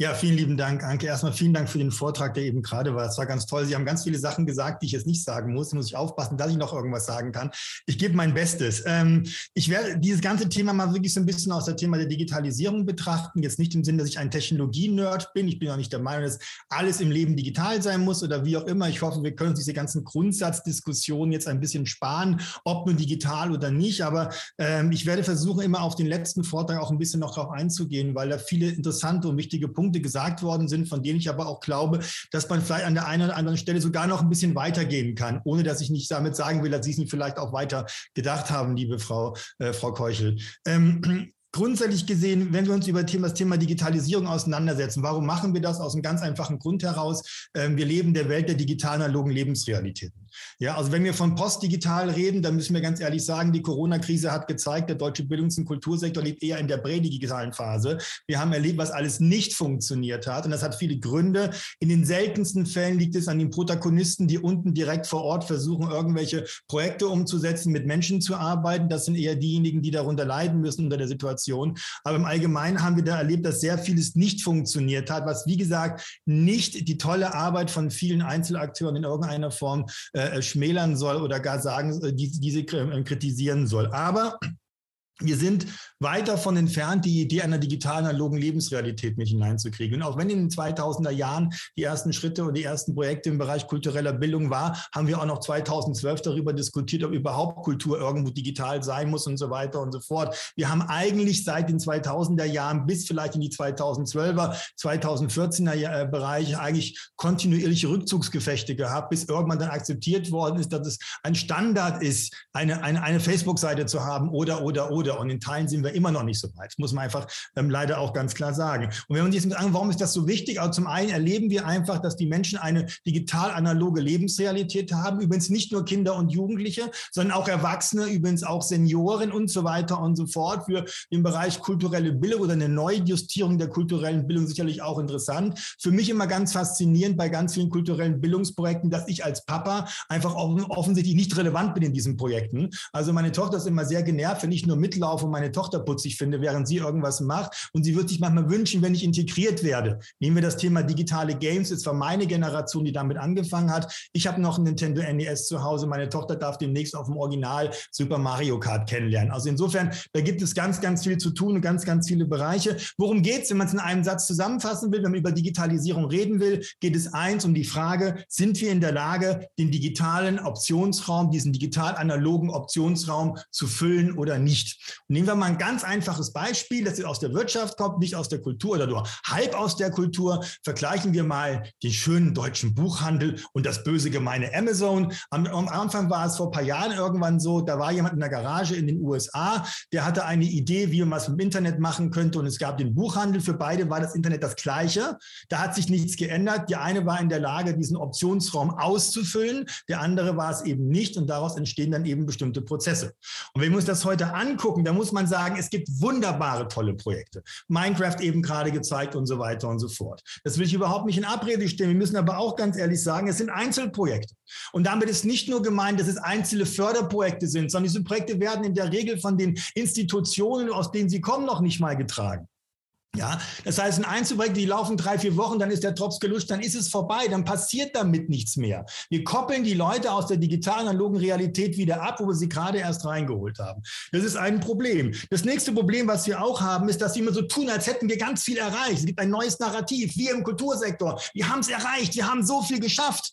Ja, vielen lieben Dank, Anke. Erstmal vielen Dank für den Vortrag, der eben gerade war. Es war ganz toll. Sie haben ganz viele Sachen gesagt, die ich jetzt nicht sagen muss. Da muss ich aufpassen, dass ich noch irgendwas sagen kann. Ich gebe mein Bestes. Ähm, ich werde dieses ganze Thema mal wirklich so ein bisschen aus dem Thema der Digitalisierung betrachten. Jetzt nicht im Sinne, dass ich ein Technologie-Nerd bin. Ich bin auch nicht der Meinung, dass alles im Leben digital sein muss oder wie auch immer. Ich hoffe, wir können uns diese ganzen Grundsatzdiskussionen jetzt ein bisschen sparen, ob nun digital oder nicht. Aber ähm, ich werde versuchen, immer auf den letzten Vortrag auch ein bisschen noch darauf einzugehen, weil da viele interessante und wichtige Punkte Punkte gesagt worden sind, von denen ich aber auch glaube, dass man vielleicht an der einen oder anderen Stelle sogar noch ein bisschen weitergehen kann, ohne dass ich nicht damit sagen will, dass Sie es vielleicht auch weiter gedacht haben, liebe Frau, äh, Frau Keuchel. Ähm, grundsätzlich gesehen, wenn wir uns über das Thema Digitalisierung auseinandersetzen, warum machen wir das? Aus einem ganz einfachen Grund heraus. Ähm, wir leben der Welt der digital-analogen Lebensrealitäten. Ja, also wenn wir von postdigital reden, dann müssen wir ganz ehrlich sagen, die Corona-Krise hat gezeigt, der deutsche Bildungs- und Kultursektor lebt eher in der prädigitalen Phase. Wir haben erlebt, was alles nicht funktioniert hat. Und das hat viele Gründe. In den seltensten Fällen liegt es an den Protagonisten, die unten direkt vor Ort versuchen, irgendwelche Projekte umzusetzen, mit Menschen zu arbeiten. Das sind eher diejenigen, die darunter leiden müssen unter der Situation. Aber im Allgemeinen haben wir da erlebt, dass sehr vieles nicht funktioniert hat, was, wie gesagt, nicht die tolle Arbeit von vielen Einzelakteuren in irgendeiner Form äh, äh, schmälern soll oder gar sagen, äh, die, diese äh, kritisieren soll. Aber wir sind weit davon entfernt, die Idee einer digitalen analogen Lebensrealität mit hineinzukriegen. Und auch wenn in den 2000er Jahren die ersten Schritte und die ersten Projekte im Bereich kultureller Bildung war, haben wir auch noch 2012 darüber diskutiert, ob überhaupt Kultur irgendwo digital sein muss und so weiter und so fort. Wir haben eigentlich seit den 2000er Jahren bis vielleicht in die 2012er, 2014er äh, Bereich eigentlich kontinuierliche Rückzugsgefechte gehabt, bis irgendwann dann akzeptiert worden ist, dass es ein Standard ist, eine, eine, eine Facebook-Seite zu haben oder, oder, oder Freude. Und in Teilen sind wir immer noch nicht so weit. Muss man einfach ähm, leider auch ganz klar sagen. Und wenn man sich jetzt warum ist das so wichtig? Also zum einen erleben wir einfach, dass die Menschen eine digital-analoge Lebensrealität haben. Übrigens nicht nur Kinder und Jugendliche, sondern auch Erwachsene, übrigens auch Senioren und so weiter und so fort. Für den Bereich kulturelle Bildung oder eine Neujustierung der kulturellen Bildung sicherlich auch interessant. Für mich immer ganz faszinierend bei ganz vielen kulturellen Bildungsprojekten, dass ich als Papa einfach offensichtlich nicht relevant bin in diesen Projekten. Also meine Tochter ist immer sehr genervt, wenn ich nur mit mitlaufe und meine Tochter putzig finde, während sie irgendwas macht. Und sie würde sich manchmal wünschen, wenn ich integriert werde. Nehmen wir das Thema digitale Games. Es war meine Generation, die damit angefangen hat. Ich habe noch ein Nintendo NES zu Hause. Meine Tochter darf demnächst auf dem Original Super Mario Kart kennenlernen. Also insofern, da gibt es ganz, ganz viel zu tun und ganz, ganz viele Bereiche. Worum geht es, wenn man es in einem Satz zusammenfassen will, wenn man über Digitalisierung reden will, geht es eins um die Frage, sind wir in der Lage, den digitalen Optionsraum, diesen digital-analogen Optionsraum zu füllen oder nicht? Und nehmen wir mal ein ganz einfaches Beispiel, das aus der Wirtschaft kommt, nicht aus der Kultur oder nur halb aus der Kultur. Vergleichen wir mal den schönen deutschen Buchhandel und das böse gemeine Amazon. Am, am Anfang war es vor ein paar Jahren irgendwann so, da war jemand in der Garage in den USA, der hatte eine Idee, wie man was im Internet machen könnte und es gab den Buchhandel. Für beide war das Internet das gleiche. Da hat sich nichts geändert. Die eine war in der Lage, diesen Optionsraum auszufüllen, der andere war es eben nicht und daraus entstehen dann eben bestimmte Prozesse. Und wenn wir uns das heute angucken, gucken, da muss man sagen, es gibt wunderbare, tolle Projekte. Minecraft eben gerade gezeigt und so weiter und so fort. Das will ich überhaupt nicht in Abrede stellen. Wir müssen aber auch ganz ehrlich sagen, es sind Einzelprojekte. Und damit ist nicht nur gemeint, dass es einzelne Förderprojekte sind, sondern diese Projekte werden in der Regel von den Institutionen, aus denen sie kommen, noch nicht mal getragen. Ja, das heißt, ein Einzelprojekt, die laufen drei, vier Wochen, dann ist der Drops gelutscht, dann ist es vorbei, dann passiert damit nichts mehr. Wir koppeln die Leute aus der digitalen, analogen Realität wieder ab, wo wir sie gerade erst reingeholt haben. Das ist ein Problem. Das nächste Problem, was wir auch haben, ist, dass wir immer so tun, als hätten wir ganz viel erreicht. Es gibt ein neues Narrativ. Wir im Kultursektor, wir haben es erreicht, wir haben so viel geschafft.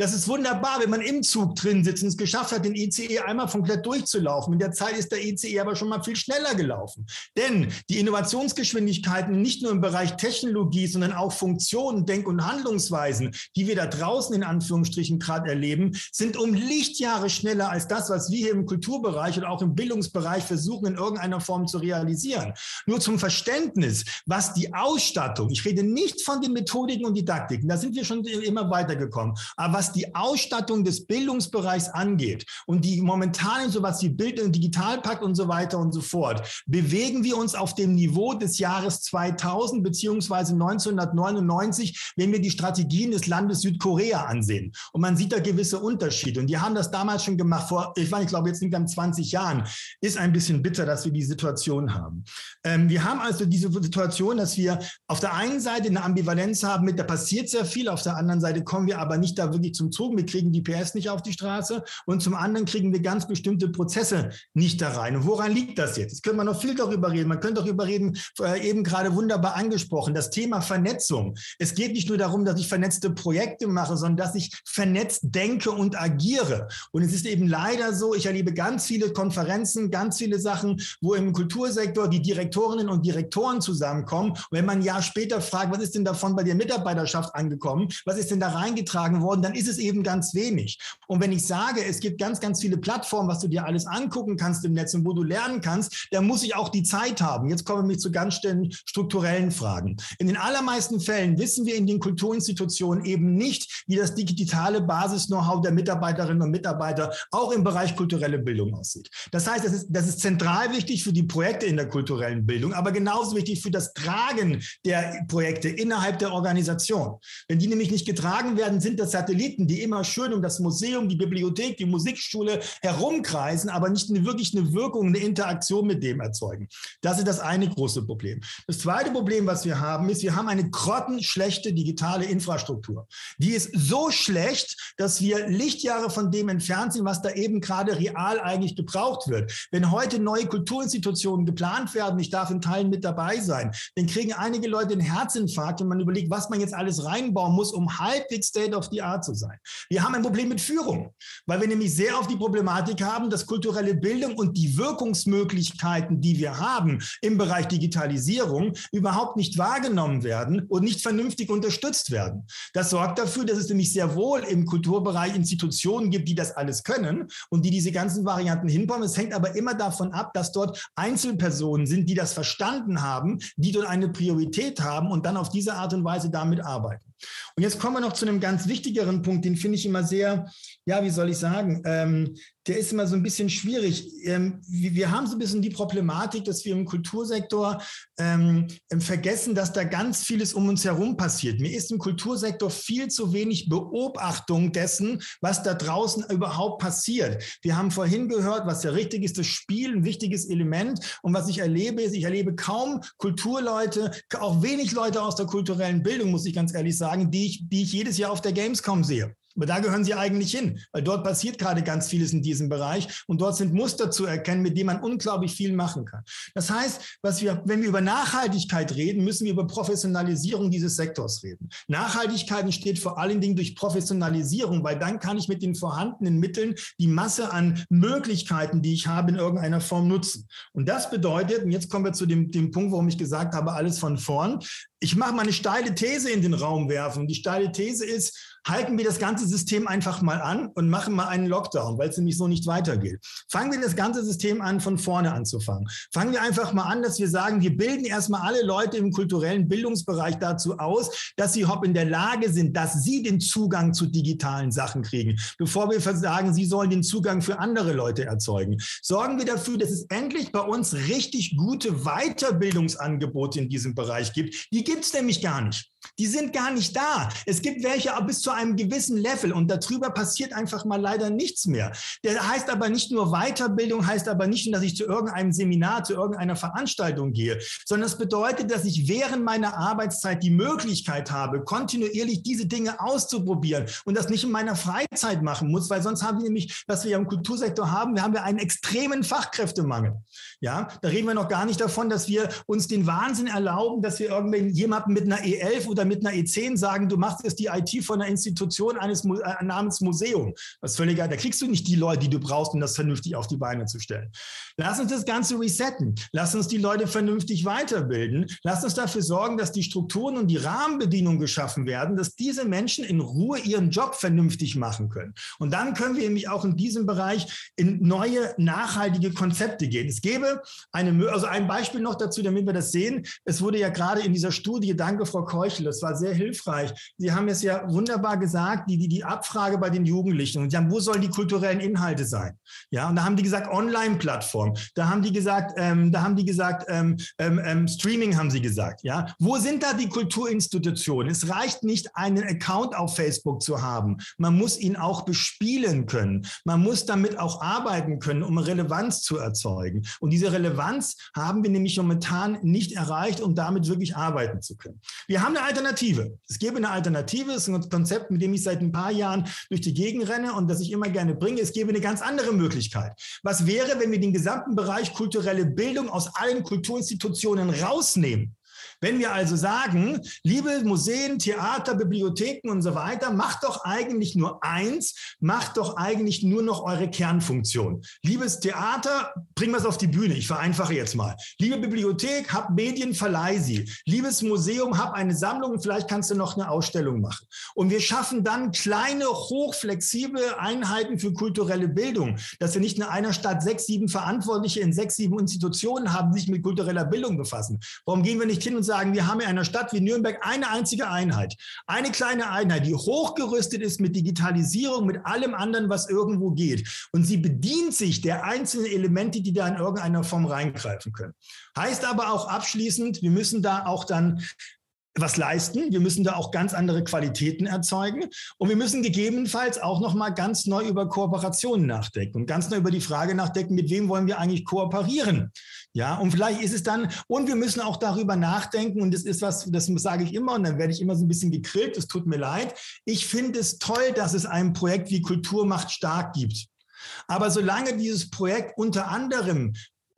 Das ist wunderbar, wenn man im Zug drin sitzt und es geschafft hat, den ICE einmal komplett durchzulaufen. In der Zeit ist der ICE aber schon mal viel schneller gelaufen. Denn die Innovationsgeschwindigkeiten nicht nur im Bereich Technologie, sondern auch Funktionen, Denk- und Handlungsweisen, die wir da draußen in Anführungsstrichen gerade erleben, sind um Lichtjahre schneller als das, was wir hier im Kulturbereich und auch im Bildungsbereich versuchen in irgendeiner Form zu realisieren. Nur zum Verständnis, was die Ausstattung, ich rede nicht von den Methodiken und Didaktiken, da sind wir schon immer weitergekommen, aber was die Ausstattung des Bildungsbereichs angeht und die momentan so was wie Bild- und Digitalpakt und so weiter und so fort, bewegen wir uns auf dem Niveau des Jahres 2000 beziehungsweise 1999, wenn wir die Strategien des Landes Südkorea ansehen. Und man sieht da gewisse Unterschiede. Und die haben das damals schon gemacht, vor, ich weiß, ich glaube jetzt nicht an 20 Jahren. Ist ein bisschen bitter, dass wir die Situation haben. Ähm, wir haben also diese Situation, dass wir auf der einen Seite eine Ambivalenz haben mit, da passiert sehr viel, auf der anderen Seite kommen wir aber nicht da wirklich zum Zug. Wir kriegen die PS nicht auf die Straße und zum anderen kriegen wir ganz bestimmte Prozesse nicht da rein. Und woran liegt das jetzt? Jetzt können wir noch viel darüber reden. Man könnte darüber reden, äh, eben gerade wunderbar angesprochen, das Thema Vernetzung. Es geht nicht nur darum, dass ich vernetzte Projekte mache, sondern dass ich vernetzt denke und agiere. Und es ist eben leider so, ich erlebe ganz viele Konferenzen, ganz viele Sachen, wo im Kultursektor die Direktorinnen und Direktoren zusammenkommen. Und wenn man ein Jahr später fragt, was ist denn davon bei der Mitarbeiterschaft angekommen? Was ist denn da reingetragen worden? Dann ist es eben ganz wenig. Und wenn ich sage, es gibt ganz, ganz viele Plattformen, was du dir alles angucken kannst im Netz und wo du lernen kannst, dann muss ich auch die Zeit haben. Jetzt kommen wir zu ganz strukturellen Fragen. In den allermeisten Fällen wissen wir in den Kulturinstitutionen eben nicht, wie das digitale Basis-Know-how der Mitarbeiterinnen und Mitarbeiter auch im Bereich kulturelle Bildung aussieht. Das heißt, das ist, das ist zentral wichtig für die Projekte in der kulturellen Bildung, aber genauso wichtig für das Tragen der Projekte innerhalb der Organisation. Wenn die nämlich nicht getragen werden, sind das Satelliten, Aktivitäten, die immer schön um das Museum, die Bibliothek, die Musikschule herumkreisen, aber nicht eine, wirklich eine Wirkung, eine Interaktion mit dem erzeugen. Das ist das eine große Problem. Das zweite Problem, was wir haben, ist, wir haben eine grottenschlechte digitale Infrastruktur. Die ist so schlecht, dass wir Lichtjahre von dem entfernt sind, was da eben gerade real eigentlich gebraucht wird. Wenn heute neue Kulturinstitutionen geplant werden, ich darf in Teilen mit dabei sein, dann kriegen einige Leute einen Herzinfarkt, wenn man überlegt, was man jetzt alles reinbauen muss, um halbwegs State of the Art zu sein sein. Wir haben ein Problem mit Führung, weil wir nämlich sehr auf die Problematik haben, dass kulturelle Bildung und die Wirkungsmöglichkeiten, die wir haben im Bereich Digitalisierung, überhaupt nicht wahrgenommen werden und nicht vernünftig unterstützt werden. Das sorgt dafür, dass es nämlich sehr wohl im Kulturbereich Institutionen gibt, die das alles können und die diese ganzen Varianten hinbauen. Es hängt aber immer davon ab, dass dort Einzelpersonen sind, die das verstanden haben, die dort eine Priorität haben und dann auf diese Art und Weise damit arbeiten. Und jetzt kommen wir noch zu einem ganz wichtigeren Punkt, den finde ich immer sehr, ja, wie soll ich sagen, ähm, der ist immer so ein bisschen schwierig. Ähm, wir haben so ein bisschen die Problematik, dass wir im Kultursektor ähm, vergessen, dass da ganz vieles um uns herum passiert. Mir ist im Kultursektor viel zu wenig Beobachtung dessen, was da draußen überhaupt passiert. Wir haben vorhin gehört, was ja richtig ist, das Spiel ein wichtiges Element. Und was ich erlebe, ist, ich erlebe kaum Kulturleute, auch wenig Leute aus der kulturellen Bildung, muss ich ganz ehrlich sagen, die ich, die ich jedes Jahr auf der Gamescom sehe. Aber da gehören sie eigentlich hin, weil dort passiert gerade ganz vieles in diesem Bereich und dort sind Muster zu erkennen, mit denen man unglaublich viel machen kann. Das heißt, was wir, wenn wir über Nachhaltigkeit reden, müssen wir über Professionalisierung dieses Sektors reden. Nachhaltigkeit entsteht vor allen Dingen durch Professionalisierung, weil dann kann ich mit den vorhandenen Mitteln die Masse an Möglichkeiten, die ich habe, in irgendeiner Form nutzen. Und das bedeutet, und jetzt kommen wir zu dem, dem Punkt, warum ich gesagt habe, alles von vorn. Ich mache mal eine steile These in den Raum werfen. Die steile These ist, halten wir das ganze System einfach mal an und machen mal einen Lockdown, weil es nämlich so nicht weitergeht. Fangen wir das ganze System an, von vorne anzufangen. Fangen wir einfach mal an, dass wir sagen, wir bilden erstmal alle Leute im kulturellen Bildungsbereich dazu aus, dass sie überhaupt in der Lage sind, dass sie den Zugang zu digitalen Sachen kriegen, bevor wir sagen, sie sollen den Zugang für andere Leute erzeugen. Sorgen wir dafür, dass es endlich bei uns richtig gute Weiterbildungsangebote in diesem Bereich gibt. Die es nämlich gar nicht. Die sind gar nicht da. Es gibt welche bis zu einem gewissen Level und darüber passiert einfach mal leider nichts mehr. Der heißt aber nicht nur Weiterbildung, heißt aber nicht nur, dass ich zu irgendeinem Seminar, zu irgendeiner Veranstaltung gehe, sondern es bedeutet, dass ich während meiner Arbeitszeit die Möglichkeit habe, kontinuierlich diese Dinge auszuprobieren und das nicht in meiner Freizeit machen muss, weil sonst haben wir nämlich, was wir ja im Kultursektor haben, wir haben ja einen extremen Fachkräftemangel. Ja, da reden wir noch gar nicht davon, dass wir uns den Wahnsinn erlauben, dass wir irgendjemanden mit einer E11 oder mit einer E10 sagen, du machst jetzt die IT von einer Institution eines äh, namens Museum. Was völliger, da kriegst du nicht die Leute, die du brauchst, um das vernünftig auf die Beine zu stellen. Lass uns das Ganze resetten. Lass uns die Leute vernünftig weiterbilden. Lass uns dafür sorgen, dass die Strukturen und die Rahmenbedingungen geschaffen werden, dass diese Menschen in Ruhe ihren Job vernünftig machen können. Und dann können wir nämlich auch in diesem Bereich in neue, nachhaltige Konzepte gehen. Es gäbe eine, also ein Beispiel noch dazu, damit wir das sehen. Es wurde ja gerade in dieser Studie, danke Frau Keuchel, das war sehr hilfreich. Sie haben es ja wunderbar gesagt, die, die, die Abfrage bei den Jugendlichen. Und sie haben, wo sollen die kulturellen Inhalte sein? Ja, und da haben die gesagt, Online-Plattform. Da haben die gesagt, ähm, da haben die gesagt, ähm, ähm, ähm, Streaming haben sie gesagt. Ja, wo sind da die Kulturinstitutionen? Es reicht nicht, einen Account auf Facebook zu haben. Man muss ihn auch bespielen können. Man muss damit auch arbeiten können, um Relevanz zu erzeugen. Und diese Relevanz haben wir nämlich momentan nicht erreicht, um damit wirklich arbeiten zu können. Wir haben eine Alternative. Es gäbe eine Alternative, es ist ein Konzept, mit dem ich seit ein paar Jahren durch die Gegend renne und das ich immer gerne bringe. Es gäbe eine ganz andere Möglichkeit. Was wäre, wenn wir den gesamten Bereich kulturelle Bildung aus allen Kulturinstitutionen rausnehmen? Wenn wir also sagen, liebe Museen, Theater, Bibliotheken und so weiter, macht doch eigentlich nur eins, macht doch eigentlich nur noch eure Kernfunktion. Liebes Theater, bring was auf die Bühne. Ich vereinfache jetzt mal. Liebe Bibliothek, hab Medien, verleih sie. Liebes Museum, hab eine Sammlung und vielleicht kannst du noch eine Ausstellung machen. Und wir schaffen dann kleine, hochflexible Einheiten für kulturelle Bildung, dass wir nicht in einer Stadt sechs, sieben Verantwortliche in sechs, sieben Institutionen haben, die sich mit kultureller Bildung befassen. Warum gehen wir nicht hin und sagen, wir haben in einer Stadt wie Nürnberg eine einzige Einheit. Eine kleine Einheit, die hochgerüstet ist mit Digitalisierung, mit allem anderen, was irgendwo geht. Und sie bedient sich der einzelnen Elemente, die da in irgendeiner Form reingreifen können. Heißt aber auch abschließend, wir müssen da auch dann was leisten. Wir müssen da auch ganz andere Qualitäten erzeugen und wir müssen gegebenenfalls auch noch mal ganz neu über Kooperationen nachdenken und ganz neu über die Frage nachdenken, mit wem wollen wir eigentlich kooperieren? Ja, und vielleicht ist es dann und wir müssen auch darüber nachdenken und das ist was, das sage ich immer und dann werde ich immer so ein bisschen gegrillt. Es tut mir leid. Ich finde es toll, dass es ein Projekt wie Kultur macht stark gibt. Aber solange dieses Projekt unter anderem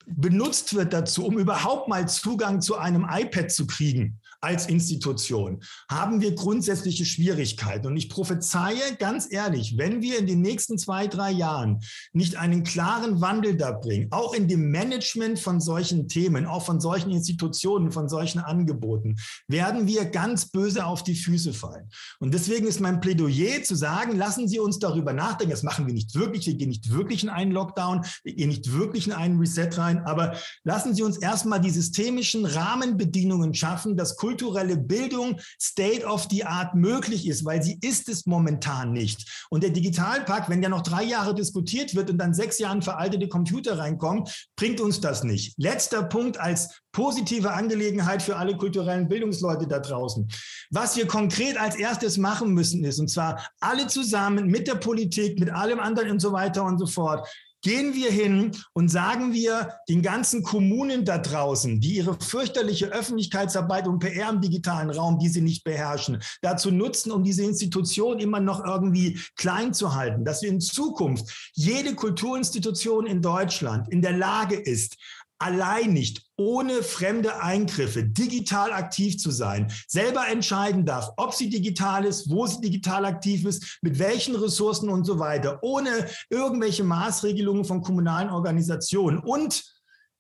benutzt wird dazu, um überhaupt mal Zugang zu einem iPad zu kriegen, als Institution haben wir grundsätzliche Schwierigkeiten. Und ich prophezeie ganz ehrlich, wenn wir in den nächsten zwei, drei Jahren nicht einen klaren Wandel da bringen, auch in dem Management von solchen Themen, auch von solchen Institutionen, von solchen Angeboten, werden wir ganz böse auf die Füße fallen. Und deswegen ist mein Plädoyer zu sagen, lassen Sie uns darüber nachdenken. Das machen wir nicht wirklich. Wir gehen nicht wirklich in einen Lockdown. Wir gehen nicht wirklich in einen Reset rein. Aber lassen Sie uns erstmal die systemischen Rahmenbedingungen schaffen, dass Kultur kulturelle Bildung State of the Art möglich ist, weil sie ist es momentan nicht. Und der Digitalpakt, wenn ja noch drei Jahre diskutiert wird und dann sechs Jahren veraltete Computer reinkommen, bringt uns das nicht. Letzter Punkt als positive Angelegenheit für alle kulturellen Bildungsleute da draußen. Was wir konkret als erstes machen müssen, ist, und zwar alle zusammen mit der Politik, mit allem anderen und so weiter und so fort, gehen wir hin und sagen wir den ganzen Kommunen da draußen, die ihre fürchterliche Öffentlichkeitsarbeit und PR im digitalen Raum, die sie nicht beherrschen, dazu nutzen, um diese Institution immer noch irgendwie klein zu halten, dass wir in Zukunft jede Kulturinstitution in Deutschland in der Lage ist, allein nicht, ohne fremde Eingriffe, digital aktiv zu sein, selber entscheiden darf, ob sie digital ist, wo sie digital aktiv ist, mit welchen Ressourcen und so weiter, ohne irgendwelche Maßregelungen von kommunalen Organisationen. Und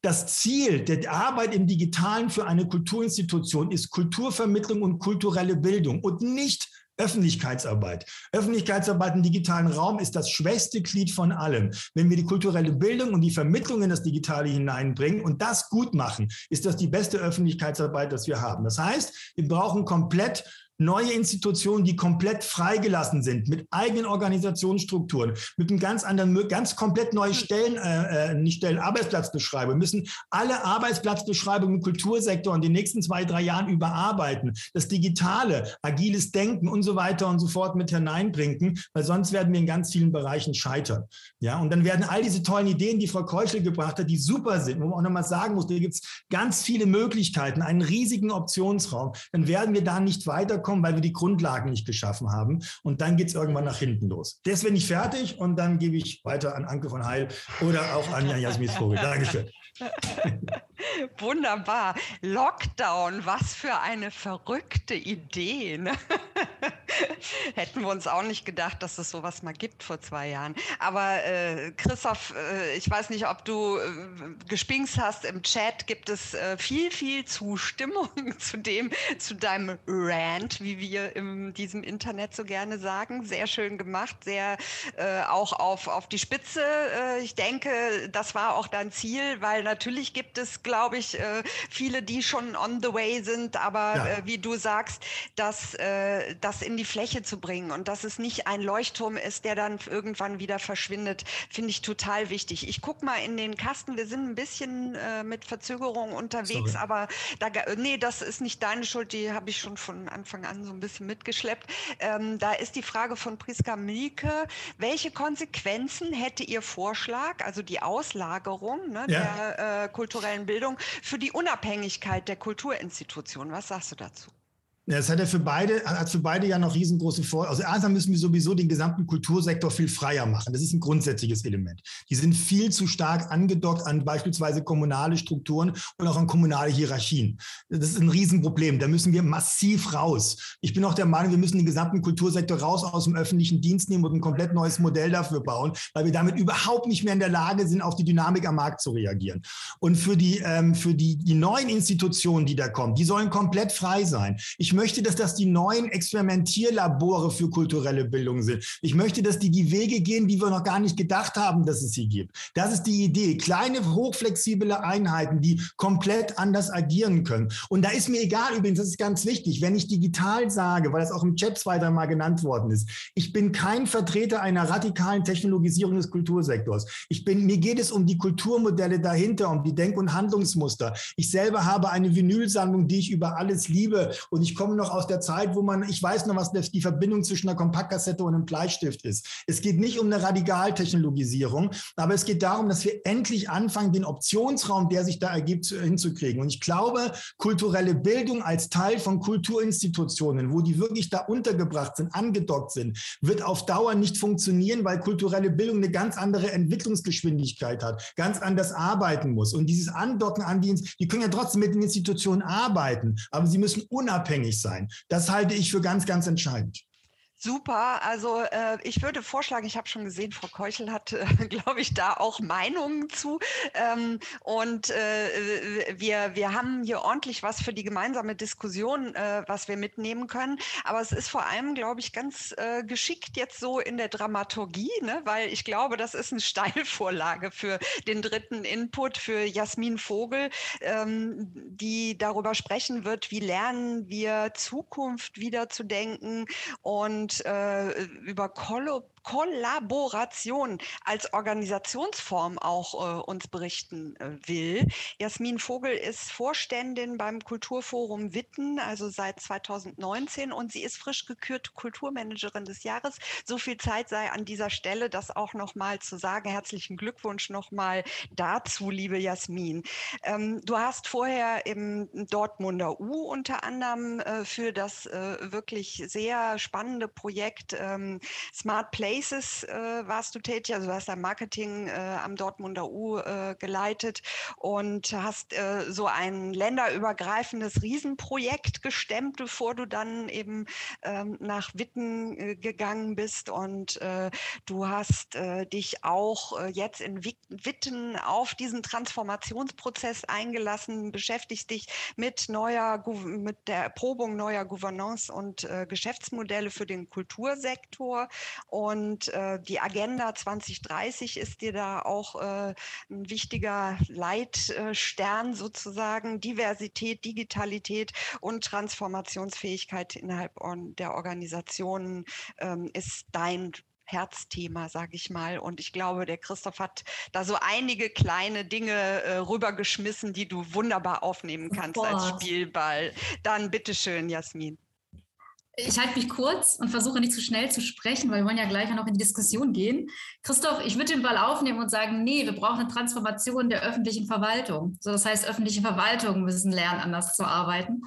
das Ziel der Arbeit im Digitalen für eine Kulturinstitution ist Kulturvermittlung und kulturelle Bildung und nicht Öffentlichkeitsarbeit. Öffentlichkeitsarbeit im digitalen Raum ist das schwächste Glied von allem. Wenn wir die kulturelle Bildung und die Vermittlung in das Digitale hineinbringen und das gut machen, ist das die beste Öffentlichkeitsarbeit, das wir haben. Das heißt, wir brauchen komplett neue Institutionen, die komplett freigelassen sind, mit eigenen Organisationsstrukturen, mit einem ganz anderen, ganz komplett neue Stellen, äh, äh nicht Stellen, Arbeitsplatzbeschreibungen, müssen alle Arbeitsplatzbeschreibungen im Kultursektor in den nächsten zwei, drei Jahren überarbeiten, das Digitale, agiles Denken und so weiter und so fort mit hineinbringen, weil sonst werden wir in ganz vielen Bereichen scheitern. Ja, und dann werden all diese tollen Ideen, die Frau Keuschel gebracht hat, die super sind, wo man auch nochmal sagen muss, da gibt es ganz viele Möglichkeiten, einen riesigen Optionsraum, dann werden wir da nicht weiterkommen, weil wir die Grundlagen nicht geschaffen haben. Und dann geht es irgendwann nach hinten los. Das bin ich fertig und dann gebe ich weiter an Anke von Heil oder auch an Jasmin Vogel. Dankeschön. [laughs] Wunderbar. Lockdown, was für eine verrückte Idee. Ne? [laughs] Hätten wir uns auch nicht gedacht, dass es sowas mal gibt vor zwei Jahren. Aber äh, Christoph, äh, ich weiß nicht, ob du äh, gespinkst hast. Im Chat gibt es äh, viel, viel Zustimmung [laughs] zu dem, zu deinem Rant, wie wir in diesem Internet so gerne sagen. Sehr schön gemacht, sehr äh, auch auf, auf die Spitze. Äh, ich denke, das war auch dein Ziel, weil natürlich gibt es, glaube ich, viele, die schon on the way sind. Aber ja. wie du sagst, dass das in die Fläche zu bringen und dass es nicht ein Leuchtturm ist, der dann irgendwann wieder verschwindet, finde ich total wichtig. Ich gucke mal in den Kasten. Wir sind ein bisschen äh, mit Verzögerung unterwegs, Sorry. aber da, nee, das ist nicht deine Schuld. Die habe ich schon von Anfang an so ein bisschen mitgeschleppt. Ähm, da ist die Frage von Priska Milke. Welche Konsequenzen hätte Ihr Vorschlag, also die Auslagerung ne, ja. Äh, kulturellen Bildung, für die Unabhängigkeit der Kulturinstitutionen? Was sagst du dazu? Das hat ja für beide, hat für beide ja noch riesengroße Vor. Also erstmal müssen wir sowieso den gesamten Kultursektor viel freier machen. Das ist ein grundsätzliches Element. Die sind viel zu stark angedockt an beispielsweise kommunale Strukturen und auch an kommunale Hierarchien. Das ist ein Riesenproblem. Da müssen wir massiv raus. Ich bin auch der Meinung, wir müssen den gesamten Kultursektor raus aus dem öffentlichen Dienst nehmen und ein komplett neues Modell dafür bauen, weil wir damit überhaupt nicht mehr in der Lage sind, auf die Dynamik am Markt zu reagieren. Und für die, ähm, für die, die neuen Institutionen, die da kommen, die sollen komplett frei sein. Ich ich möchte, dass das die neuen Experimentierlabore für kulturelle Bildung sind. Ich möchte, dass die die Wege gehen, die wir noch gar nicht gedacht haben, dass es sie gibt. Das ist die Idee. Kleine, hochflexible Einheiten, die komplett anders agieren können. Und da ist mir egal, übrigens, das ist ganz wichtig, wenn ich digital sage, weil das auch im Chat weiter mal genannt worden ist, ich bin kein Vertreter einer radikalen Technologisierung des Kultursektors. Ich bin, mir geht es um die Kulturmodelle dahinter, um die Denk- und Handlungsmuster. Ich selber habe eine Vinylsammlung, die ich über alles liebe und ich komme noch aus der Zeit, wo man, ich weiß noch, was die Verbindung zwischen einer Kompaktkassette und einem Bleistift ist. Es geht nicht um eine Radikaltechnologisierung, aber es geht darum, dass wir endlich anfangen, den Optionsraum, der sich da ergibt, hinzukriegen. Und ich glaube, kulturelle Bildung als Teil von Kulturinstitutionen, wo die wirklich da untergebracht sind, angedockt sind, wird auf Dauer nicht funktionieren, weil kulturelle Bildung eine ganz andere Entwicklungsgeschwindigkeit hat, ganz anders arbeiten muss. Und dieses Andocken an die, die können ja trotzdem mit den Institutionen arbeiten, aber sie müssen unabhängig unabhängig sein. Das halte ich für ganz, ganz entscheidend. Super. Also äh, ich würde vorschlagen, ich habe schon gesehen, Frau Keuchel hat, äh, [laughs] glaube ich, da auch Meinungen zu. Ähm, und äh, wir, wir haben hier ordentlich was für die gemeinsame Diskussion, äh, was wir mitnehmen können. Aber es ist vor allem, glaube ich, ganz äh, geschickt jetzt so in der Dramaturgie, ne? weil ich glaube, das ist eine [laughs] Steilvorlage für den dritten Input für Jasmin Vogel, ähm, die darüber sprechen wird, wie lernen wir Zukunft wieder zu denken und äh, über Kollab Kollaboration als Organisationsform auch äh, uns berichten äh, will. Jasmin Vogel ist Vorständin beim Kulturforum Witten, also seit 2019 und sie ist frisch gekürte Kulturmanagerin des Jahres. So viel Zeit sei an dieser Stelle, das auch noch mal zu sagen. Herzlichen Glückwunsch noch mal dazu, liebe Jasmin. Ähm, du hast vorher im Dortmunder U unter anderem äh, für das äh, wirklich sehr spannende Projekt ähm, Smart Play Places äh, warst du tätig, also du hast dein Marketing äh, am Dortmunder U äh, geleitet und hast äh, so ein länderübergreifendes Riesenprojekt gestemmt, bevor du dann eben ähm, nach Witten äh, gegangen bist. Und äh, du hast dich auch jetzt in Witten auf diesen Transformationsprozess eingelassen, beschäftigst dich mit neuer, mit der Erprobung neuer Gouvernance und Geschäftsmodelle für den Kultursektor. Und Und äh, die Agenda 2030 ist dir da auch äh, ein wichtiger Leitstern sozusagen. Diversität, Digitalität und Transformationsfähigkeit innerhalb der Organisationen ähm, ist dein Herzthema, sage ich mal. Und ich glaube, der Christoph hat da so einige kleine Dinge äh, rübergeschmissen, die du wunderbar aufnehmen kannst Boah. als Spielball. Dann bitteschön, Jasmin. Ich halte mich kurz und versuche nicht zu schnell zu sprechen, weil wir wollen ja gleich noch in die Diskussion gehen. Christoph, ich würde den Ball aufnehmen und sagen, nee, wir brauchen eine Transformation der öffentlichen Verwaltung. So, das heißt, öffentliche Verwaltungen müssen lernen, anders zu arbeiten,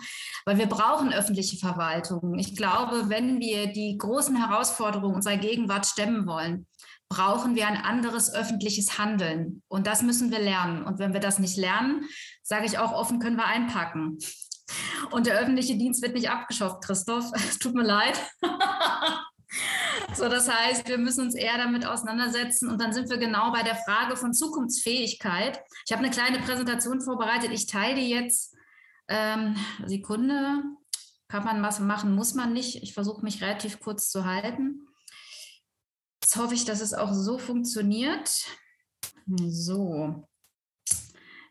weil wir brauchen öffentliche Verwaltungen. Ich glaube, wenn wir die großen Herausforderungen unserer Gegenwart stemmen wollen, brauchen wir ein anderes öffentliches Handeln. Und das müssen wir lernen. Und wenn wir das nicht lernen, sage ich auch offen, können wir einpacken. Und der öffentliche Dienst wird nicht abgeschafft, Christoph. [laughs] Es tut mir leid. So, das heißt, wir müssen uns eher damit auseinandersetzen und dann sind wir genau bei der Frage von Zukunftsfähigkeit. Ich habe eine kleine Präsentation vorbereitet. Ich teile die jetzt. Ähm, Sekunde. Kann man was machen, muss man nicht. Ich versuche mich relativ kurz zu halten. Jetzt hoffe ich, dass es auch so funktioniert. So.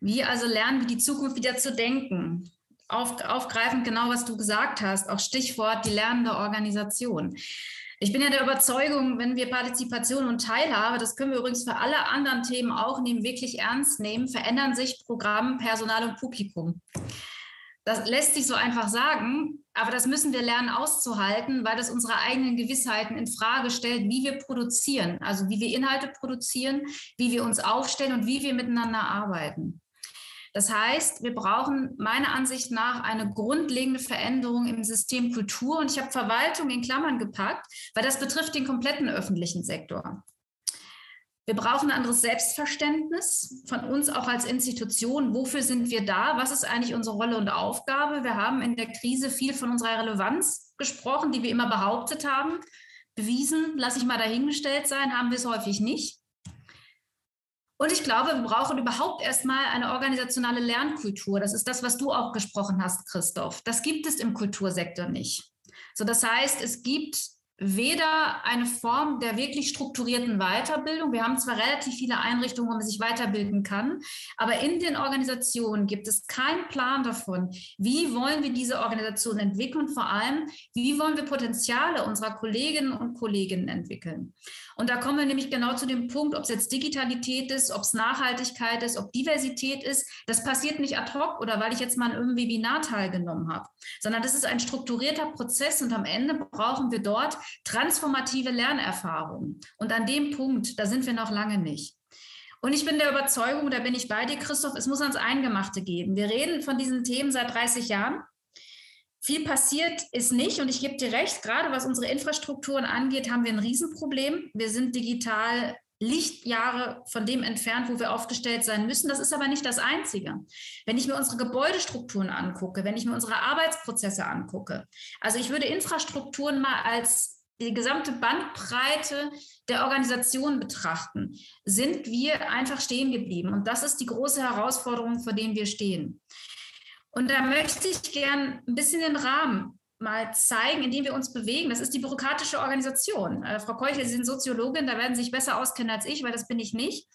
Wie also lernen wir die Zukunft wieder zu denken? Auf, aufgreifend genau, was du gesagt hast, auch Stichwort die lernende Organisation. Ich bin ja der Überzeugung, wenn wir Partizipation und Teilhabe, das können wir übrigens für alle anderen Themen auch nehmen, wirklich ernst nehmen, verändern sich Programm, Personal und Publikum. Das lässt sich so einfach sagen, aber das müssen wir lernen auszuhalten, weil das unsere eigenen Gewissheiten in Frage stellt, wie wir produzieren, also wie wir Inhalte produzieren, wie wir uns aufstellen und wie wir miteinander arbeiten. Das heißt, wir brauchen meiner Ansicht nach eine grundlegende Veränderung im System Kultur. Und ich habe Verwaltung in Klammern gepackt, weil das betrifft den kompletten öffentlichen Sektor. Wir brauchen ein anderes Selbstverständnis von uns auch als Institution. Wofür sind wir da? Was ist eigentlich unsere Rolle und Aufgabe? Wir haben in der Krise viel von unserer Relevanz gesprochen, die wir immer behauptet haben. Bewiesen, lasse ich mal dahingestellt sein, haben wir es häufig nicht. Und ich glaube, wir brauchen überhaupt erstmal eine organisationale Lernkultur. Das ist das, was du auch gesprochen hast, Christoph. Das gibt es im Kultursektor nicht. So, das heißt, es gibt weder eine Form der wirklich strukturierten Weiterbildung. Wir haben zwar relativ viele Einrichtungen, wo man sich weiterbilden kann, aber in den Organisationen gibt es keinen Plan davon, wie wollen wir diese Organisation entwickeln, vor allem, wie wollen wir Potenziale unserer Kolleginnen und Kollegen entwickeln. Und da kommen wir nämlich genau zu dem Punkt, ob es jetzt Digitalität ist, ob es Nachhaltigkeit ist, ob Diversität ist. Das passiert nicht ad hoc oder weil ich jetzt mal an irgendeinem Webinar teilgenommen habe, sondern das ist ein strukturierter Prozess und am Ende brauchen wir dort transformative Lernerfahrungen. Und an dem Punkt, da sind wir noch lange nicht. Und ich bin der Überzeugung, da bin ich bei dir, Christoph, es muss ans Eingemachte geben. Wir reden von diesen Themen seit 30 Jahren. Viel passiert ist nicht und ich gebe dir recht, gerade was unsere Infrastrukturen angeht, haben wir ein Riesenproblem. Wir sind digital Lichtjahre von dem entfernt, wo wir aufgestellt sein müssen. Das ist aber nicht das Einzige. Wenn ich mir unsere Gebäudestrukturen angucke, wenn ich mir unsere Arbeitsprozesse angucke, also ich würde Infrastrukturen mal als die gesamte Bandbreite der Organisation betrachten, sind wir einfach stehen geblieben. Und das ist die große Herausforderung, vor der wir stehen. Und da möchte ich gern ein bisschen den Rahmen mal zeigen, in dem wir uns bewegen. Das ist die bürokratische Organisation. Äh, Frau Keuchel, Sie sind Soziologin, da werden Sie sich besser auskennen als ich, weil das bin ich nicht.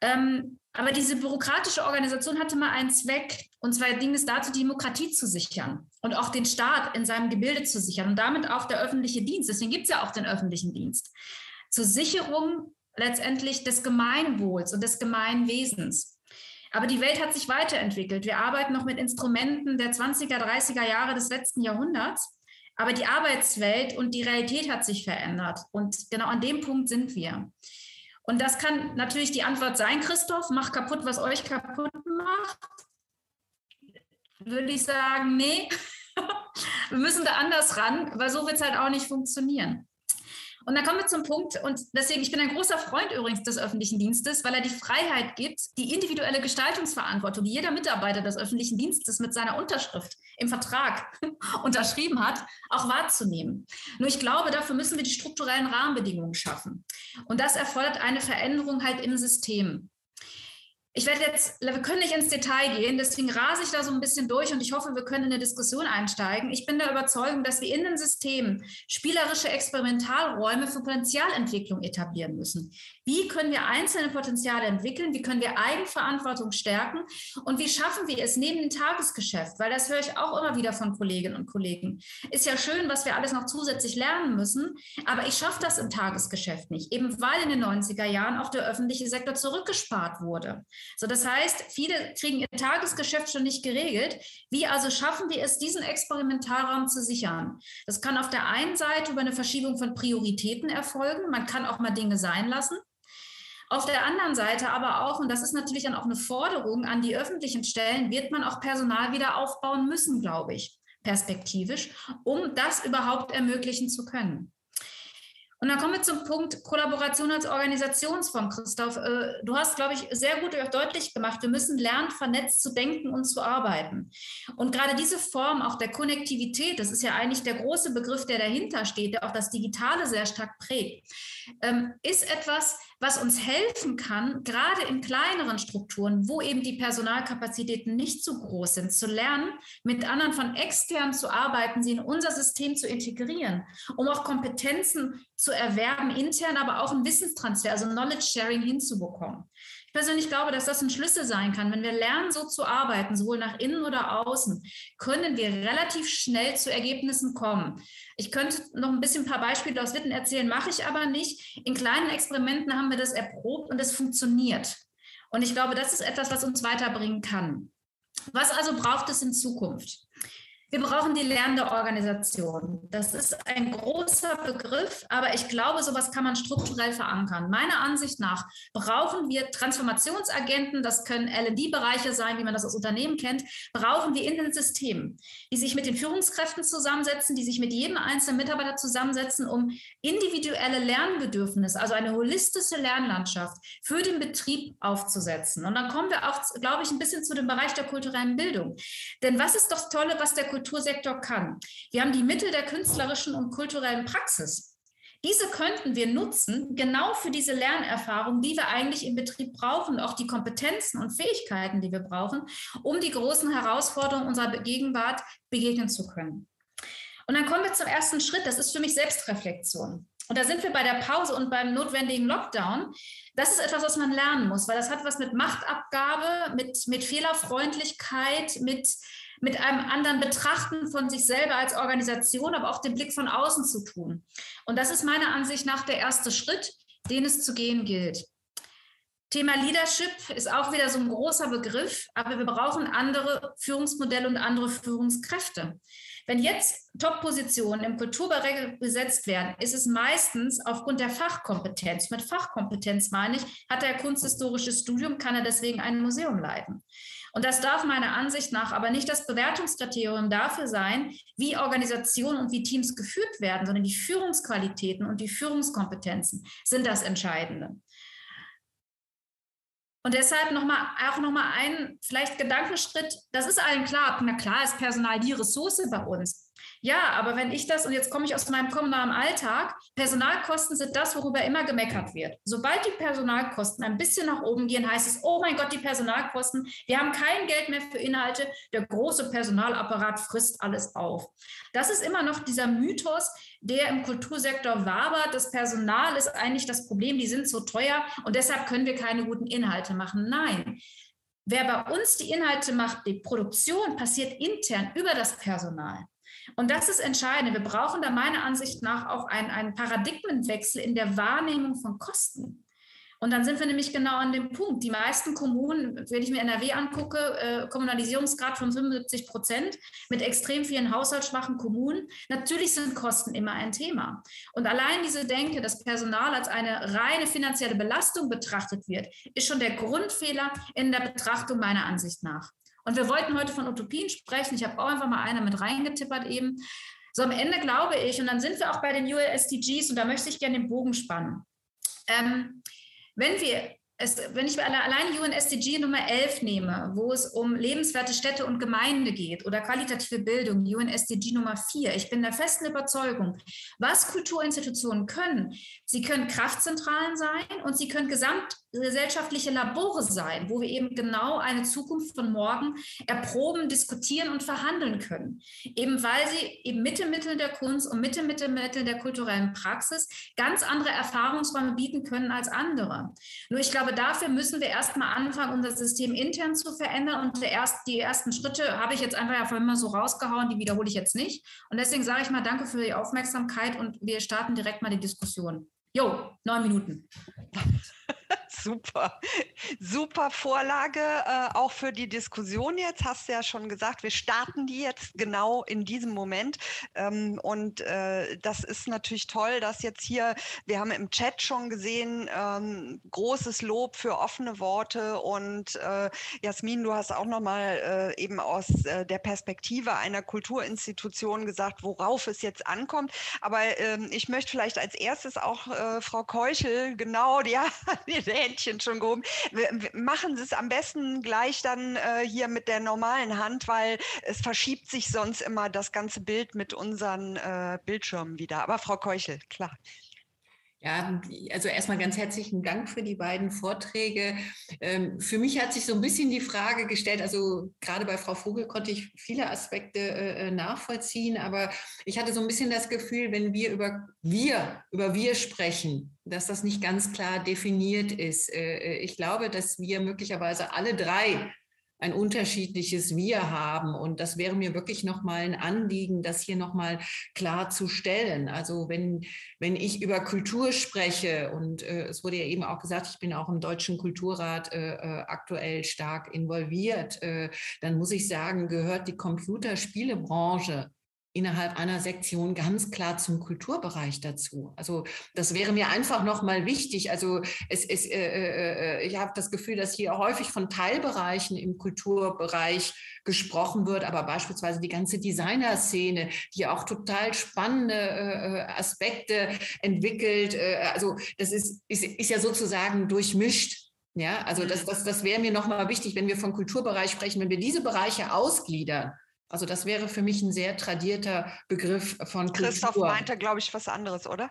Ähm, aber diese bürokratische Organisation hatte mal einen Zweck, und zwar ging es dazu, Demokratie zu sichern und auch den Staat in seinem Gebilde zu sichern und damit auch der öffentliche Dienst. Deswegen gibt es ja auch den öffentlichen Dienst. Zur Sicherung letztendlich des Gemeinwohls und des Gemeinwesens. Aber die Welt hat sich weiterentwickelt. Wir arbeiten noch mit Instrumenten der 20er, 30er Jahre des letzten Jahrhunderts. Aber die Arbeitswelt und die Realität hat sich verändert. Und genau an dem Punkt sind wir. Und das kann natürlich die Antwort sein, Christoph, macht kaputt, was euch kaputt macht. Würde ich sagen, nee, [laughs] wir müssen da anders ran, weil so wird es halt auch nicht funktionieren. Und dann kommen wir zum Punkt, und deswegen, ich bin ein großer Freund übrigens des öffentlichen Dienstes, weil er die Freiheit gibt, die individuelle Gestaltungsverantwortung, die jeder Mitarbeiter des öffentlichen Dienstes mit seiner Unterschrift im Vertrag [laughs] unterschrieben hat, auch wahrzunehmen. Nur ich glaube, dafür müssen wir die strukturellen Rahmenbedingungen schaffen. Und das erfordert eine Veränderung halt im System. Ich werde jetzt, wir können nicht ins Detail gehen, deswegen rase ich da so ein bisschen durch und ich hoffe, wir können in eine Diskussion einsteigen. Ich bin der Überzeugung, dass wir in den Systemen spielerische Experimentalräume für Potenzialentwicklung etablieren müssen. Wie können wir einzelne Potenziale entwickeln? Wie können wir Eigenverantwortung stärken? Und wie schaffen wir es neben dem Tagesgeschäft? Weil das höre ich auch immer wieder von Kolleginnen und Kollegen. Ist ja schön, was wir alles noch zusätzlich lernen müssen, aber ich schaffe das im Tagesgeschäft nicht, eben weil in den 90er Jahren auch der öffentliche Sektor zurückgespart wurde. So, das heißt, viele kriegen ihr Tagesgeschäft schon nicht geregelt. Wie also schaffen wir es, diesen Experimentalraum zu sichern? Das kann auf der einen Seite über eine Verschiebung von Prioritäten erfolgen. Man kann auch mal Dinge sein lassen. Auf der anderen Seite aber auch, und das ist natürlich dann auch eine Forderung an die öffentlichen Stellen, wird man auch Personal wieder aufbauen müssen, glaube ich, perspektivisch, um das überhaupt ermöglichen zu können. Und dann kommen wir zum Punkt Kollaboration als Organisationsform, Christoph. Äh, du hast, glaube ich, sehr gut deutlich gemacht, wir müssen lernen, vernetzt zu denken und zu arbeiten. Und gerade diese Form auch der Konnektivität, das ist ja eigentlich der große Begriff, der dahinter steht, der auch das Digitale sehr stark prägt, ähm, ist etwas, was uns helfen kann, gerade in kleineren Strukturen, wo eben die Personalkapazitäten nicht so groß sind, zu lernen, mit anderen von extern zu arbeiten, sie in unser System zu integrieren, um auch Kompetenzen zu erwerben, intern, aber auch einen Wissenstransfer, also Knowledge Sharing hinzubekommen. Ich persönlich glaube, dass das ein Schlüssel sein kann. Wenn wir lernen, so zu arbeiten, sowohl nach innen oder außen, können wir relativ schnell zu Ergebnissen kommen. Ich könnte noch ein bisschen ein paar Beispiele aus Witten erzählen, mache ich aber nicht. In kleinen Experimenten haben wir das erprobt und es funktioniert. Und ich glaube, das ist etwas, was uns weiterbringen kann. Was also braucht es in Zukunft? Wir brauchen die lernende Organisation. Das ist ein großer Begriff, aber ich glaube, sowas kann man strukturell verankern. Meiner Ansicht nach brauchen wir Transformationsagenten, das können LD-Bereiche sein, wie man das aus Unternehmen kennt, brauchen wir in den Systemen, die sich mit den Führungskräften zusammensetzen, die sich mit jedem einzelnen Mitarbeiter zusammensetzen, um individuelle Lernbedürfnisse, also eine holistische Lernlandschaft für den Betrieb aufzusetzen. Und dann kommen wir auch, glaube ich, ein bisschen zu dem Bereich der kulturellen Bildung. Denn was ist das Tolle, was der Kultursektor kann. Wir haben die Mittel der künstlerischen und kulturellen Praxis. Diese könnten wir nutzen, genau für diese Lernerfahrung, die wir eigentlich im Betrieb brauchen, auch die Kompetenzen und Fähigkeiten, die wir brauchen, um die großen Herausforderungen unserer Gegenwart begegnen zu können. Und dann kommen wir zum ersten Schritt, das ist für mich Selbstreflexion. Und da sind wir bei der Pause und beim notwendigen Lockdown. Das ist etwas, was man lernen muss, weil das hat was mit Machtabgabe, mit, mit Fehlerfreundlichkeit, mit mit einem anderen Betrachten von sich selber als Organisation, aber auch den Blick von außen zu tun. Und das ist meiner Ansicht nach der erste Schritt, den es zu gehen gilt. Thema Leadership ist auch wieder so ein großer Begriff, aber wir brauchen andere Führungsmodelle und andere Führungskräfte. Wenn jetzt Top-Positionen im Kulturbereich besetzt werden, ist es meistens aufgrund der Fachkompetenz. Mit Fachkompetenz meine ich, hat er kunsthistorisches Studium, kann er deswegen ein Museum leiten. Und das darf meiner Ansicht nach aber nicht das Bewertungskriterium dafür sein, wie Organisationen und wie Teams geführt werden, sondern die Führungsqualitäten und die Führungskompetenzen sind das Entscheidende. Und deshalb noch mal, auch nochmal ein vielleicht Gedankenschritt. Das ist allen klar. Na klar ist Personal die Ressource bei uns. Ja, aber wenn ich das, und jetzt komme ich aus meinem kommunalen Alltag, Personalkosten sind das, worüber immer gemeckert wird. Sobald die Personalkosten ein bisschen nach oben gehen, heißt es, oh mein Gott, die Personalkosten, wir haben kein Geld mehr für Inhalte, der große Personalapparat frisst alles auf. Das ist immer noch dieser Mythos, der im Kultursektor wabert. Das Personal ist eigentlich das Problem, die sind so teuer und deshalb können wir keine guten Inhalte machen. Nein. Wer bei uns die Inhalte macht, die Produktion passiert intern über das Personal. Und das ist entscheidend. Wir brauchen da meiner Ansicht nach auch einen, einen Paradigmenwechsel in der Wahrnehmung von Kosten. Und dann sind wir nämlich genau an dem Punkt. Die meisten Kommunen, wenn ich mir NRW angucke, äh, Kommunalisierungsgrad von 75 Prozent mit extrem vielen haushaltsschwachen Kommunen. Natürlich sind Kosten immer ein Thema. Und allein diese Denke, dass Personal als eine reine finanzielle Belastung betrachtet wird, ist schon der Grundfehler in der Betrachtung meiner Ansicht nach. Und wir wollten heute von Utopien sprechen. Ich habe auch einfach mal eine mit reingetippert eben. So am Ende glaube ich, und dann sind wir auch bei den USDGs und da möchte ich gerne den Bogen spannen. Ähm, wenn wir es, wenn ich alleine UNSDG Nummer 11 nehme, wo es um lebenswerte Städte und Gemeinde geht oder qualitative Bildung, UNSDG Nummer 4, ich bin der festen Überzeugung, was Kulturinstitutionen können, sie können Kraftzentralen sein und sie können gesamtgesellschaftliche Labore sein, wo wir eben genau eine Zukunft von morgen erproben, diskutieren und verhandeln können. Eben weil sie eben mit den Mitteln der Kunst und mit den Mitteln der kulturellen Praxis ganz andere Erfahrungsräume bieten können als andere. Nur ich glaube, glaube, dafür müssen wir erstmal anfangen, unser System intern zu verändern. Und erst, die ersten Schritte habe ich jetzt einfach ja vorhin mal so rausgehauen, die wiederhole ich jetzt nicht. Und deswegen sage ich mal danke für die Aufmerksamkeit und wir starten direkt mal die Diskussion. Jo, neun Minuten. [laughs] Super, super Vorlage äh, auch für die Diskussion jetzt. Hast du ja schon gesagt, wir starten die jetzt genau in diesem Moment. Ähm, und äh, das ist natürlich toll, dass jetzt hier, wir haben im Chat schon gesehen, ähm, großes Lob für offene Worte. Und äh, Jasmin, du hast auch nochmal äh, eben aus äh, der Perspektive einer Kulturinstitution gesagt, worauf es jetzt ankommt. Aber ähm, ich möchte vielleicht als erstes auch äh, Frau Keuchel, genau, [laughs] ja, Händchen schon gehoben. Machen Sie es am besten gleich dann äh, hier mit der normalen Hand, weil es verschiebt sich sonst immer das ganze Bild mit unseren äh, Bildschirmen wieder. Aber Frau Keuchel, klar. Ja, also erstmal ganz herzlichen Dank für die beiden Vorträge. Ähm, für mich hat sich so ein bisschen die Frage gestellt, also gerade bei Frau Vogel konnte ich viele Aspekte äh, äh, nachvollziehen, aber ich hatte so ein bisschen das Gefühl, wenn wir über wir, über wir sprechen, dass das nicht ganz klar definiert ist. Äh, ich glaube, dass wir möglicherweise alle drei ein unterschiedliches Wir haben. Und das wäre mir wirklich nochmal ein Anliegen, das hier nochmal klar zu stellen. Also wenn, wenn ich über Kultur spreche, und äh, es wurde ja eben auch gesagt, ich bin auch im Deutschen Kulturrat äh, äh aktuell stark involviert, äh, dann muss ich sagen, gehört die Computerspielebranche innerhalb einer Sektion ganz klar zum Kulturbereich dazu. Also das wäre mir einfach noch mal wichtig. Also es, es, äh, äh, äh, ich habe das Gefühl, dass hier häufig von Teilbereichen im Kulturbereich gesprochen wird, aber beispielsweise die ganze Designer-Szene, die auch total spannende äh, äh Aspekte entwickelt. Äh, also das ist, ist, ist ja sozusagen durchmischt. Ja, also das, das, das wäre mir noch mal wichtig, wenn wir vom Kulturbereich sprechen, wenn wir diese Bereiche ausgliedern also das wäre für mich ein sehr tradierter Begriff von Kultur. Christoph meinte, glaube ich, was anderes, oder?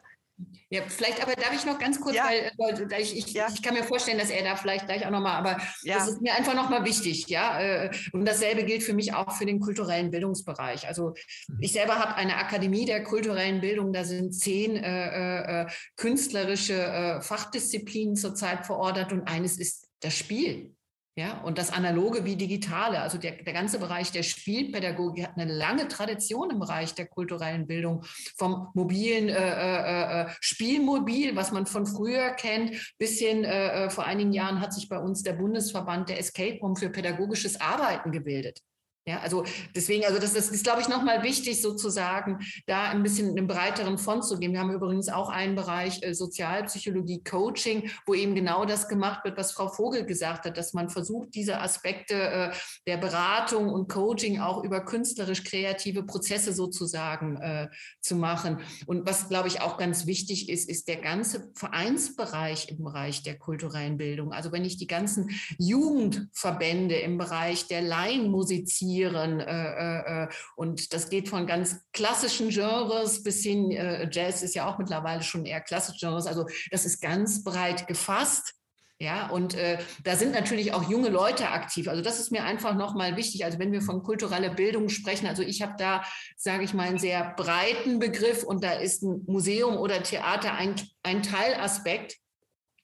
Ja, vielleicht, aber darf ich noch ganz kurz, ja. weil, weil ich, ich, ja. ich, kann mir vorstellen, dass er da vielleicht gleich auch nochmal, aber ja. das ist mir einfach nochmal wichtig, ja. Äh, und dasselbe gilt für mich auch für den kulturellen Bildungsbereich. Also ich selber habe eine Akademie der kulturellen Bildung, da sind zehn äh, äh, äh künstlerische äh, Fachdisziplinen zurzeit verordert und eines ist das Spiel. Ja, und das Analoge wie Digitale, also der, der ganze Bereich der Spielpädagogik hat eine lange Tradition im Bereich der kulturellen Bildung, vom mobilen äh, äh, äh Spielmobil, was man von früher kennt, bis hin, äh, äh, vor einigen Jahren hat sich bei uns der Bundesverband der Escape Room für pädagogisches Arbeiten gebildet. Ja, also deswegen, also das, das ist, glaube ich, nochmal wichtig, sozusagen, da ein bisschen einen breiteren Fond zu geben. Wir haben übrigens auch einen Bereich äh, Sozialpsychologie, Coaching, wo eben genau das gemacht wird, was Frau Vogel gesagt hat, dass man versucht, diese Aspekte äh, der Beratung und Coaching auch über künstlerisch-kreative Prozesse sozusagen äh, zu machen. Und was, glaube ich, auch ganz wichtig ist, ist der ganze Vereinsbereich im Bereich der kulturellen Bildung. Also wenn ich die ganzen Jugendverbände im Bereich der Laienmusizierung interpretieren. Äh, äh, äh, und das geht von ganz klassischen Genres bis hin, äh, Jazz ist ja auch mittlerweile schon eher klassische Genres. Also das ist ganz breit gefasst. Ja, und äh, da sind natürlich auch junge Leute aktiv. Also das ist mir einfach nochmal wichtig. Also wenn wir von kultureller Bildung sprechen, also ich habe da, sage ich mal, einen sehr breiten Begriff und da ist ein Museum oder Theater ein, ein Teilaspekt.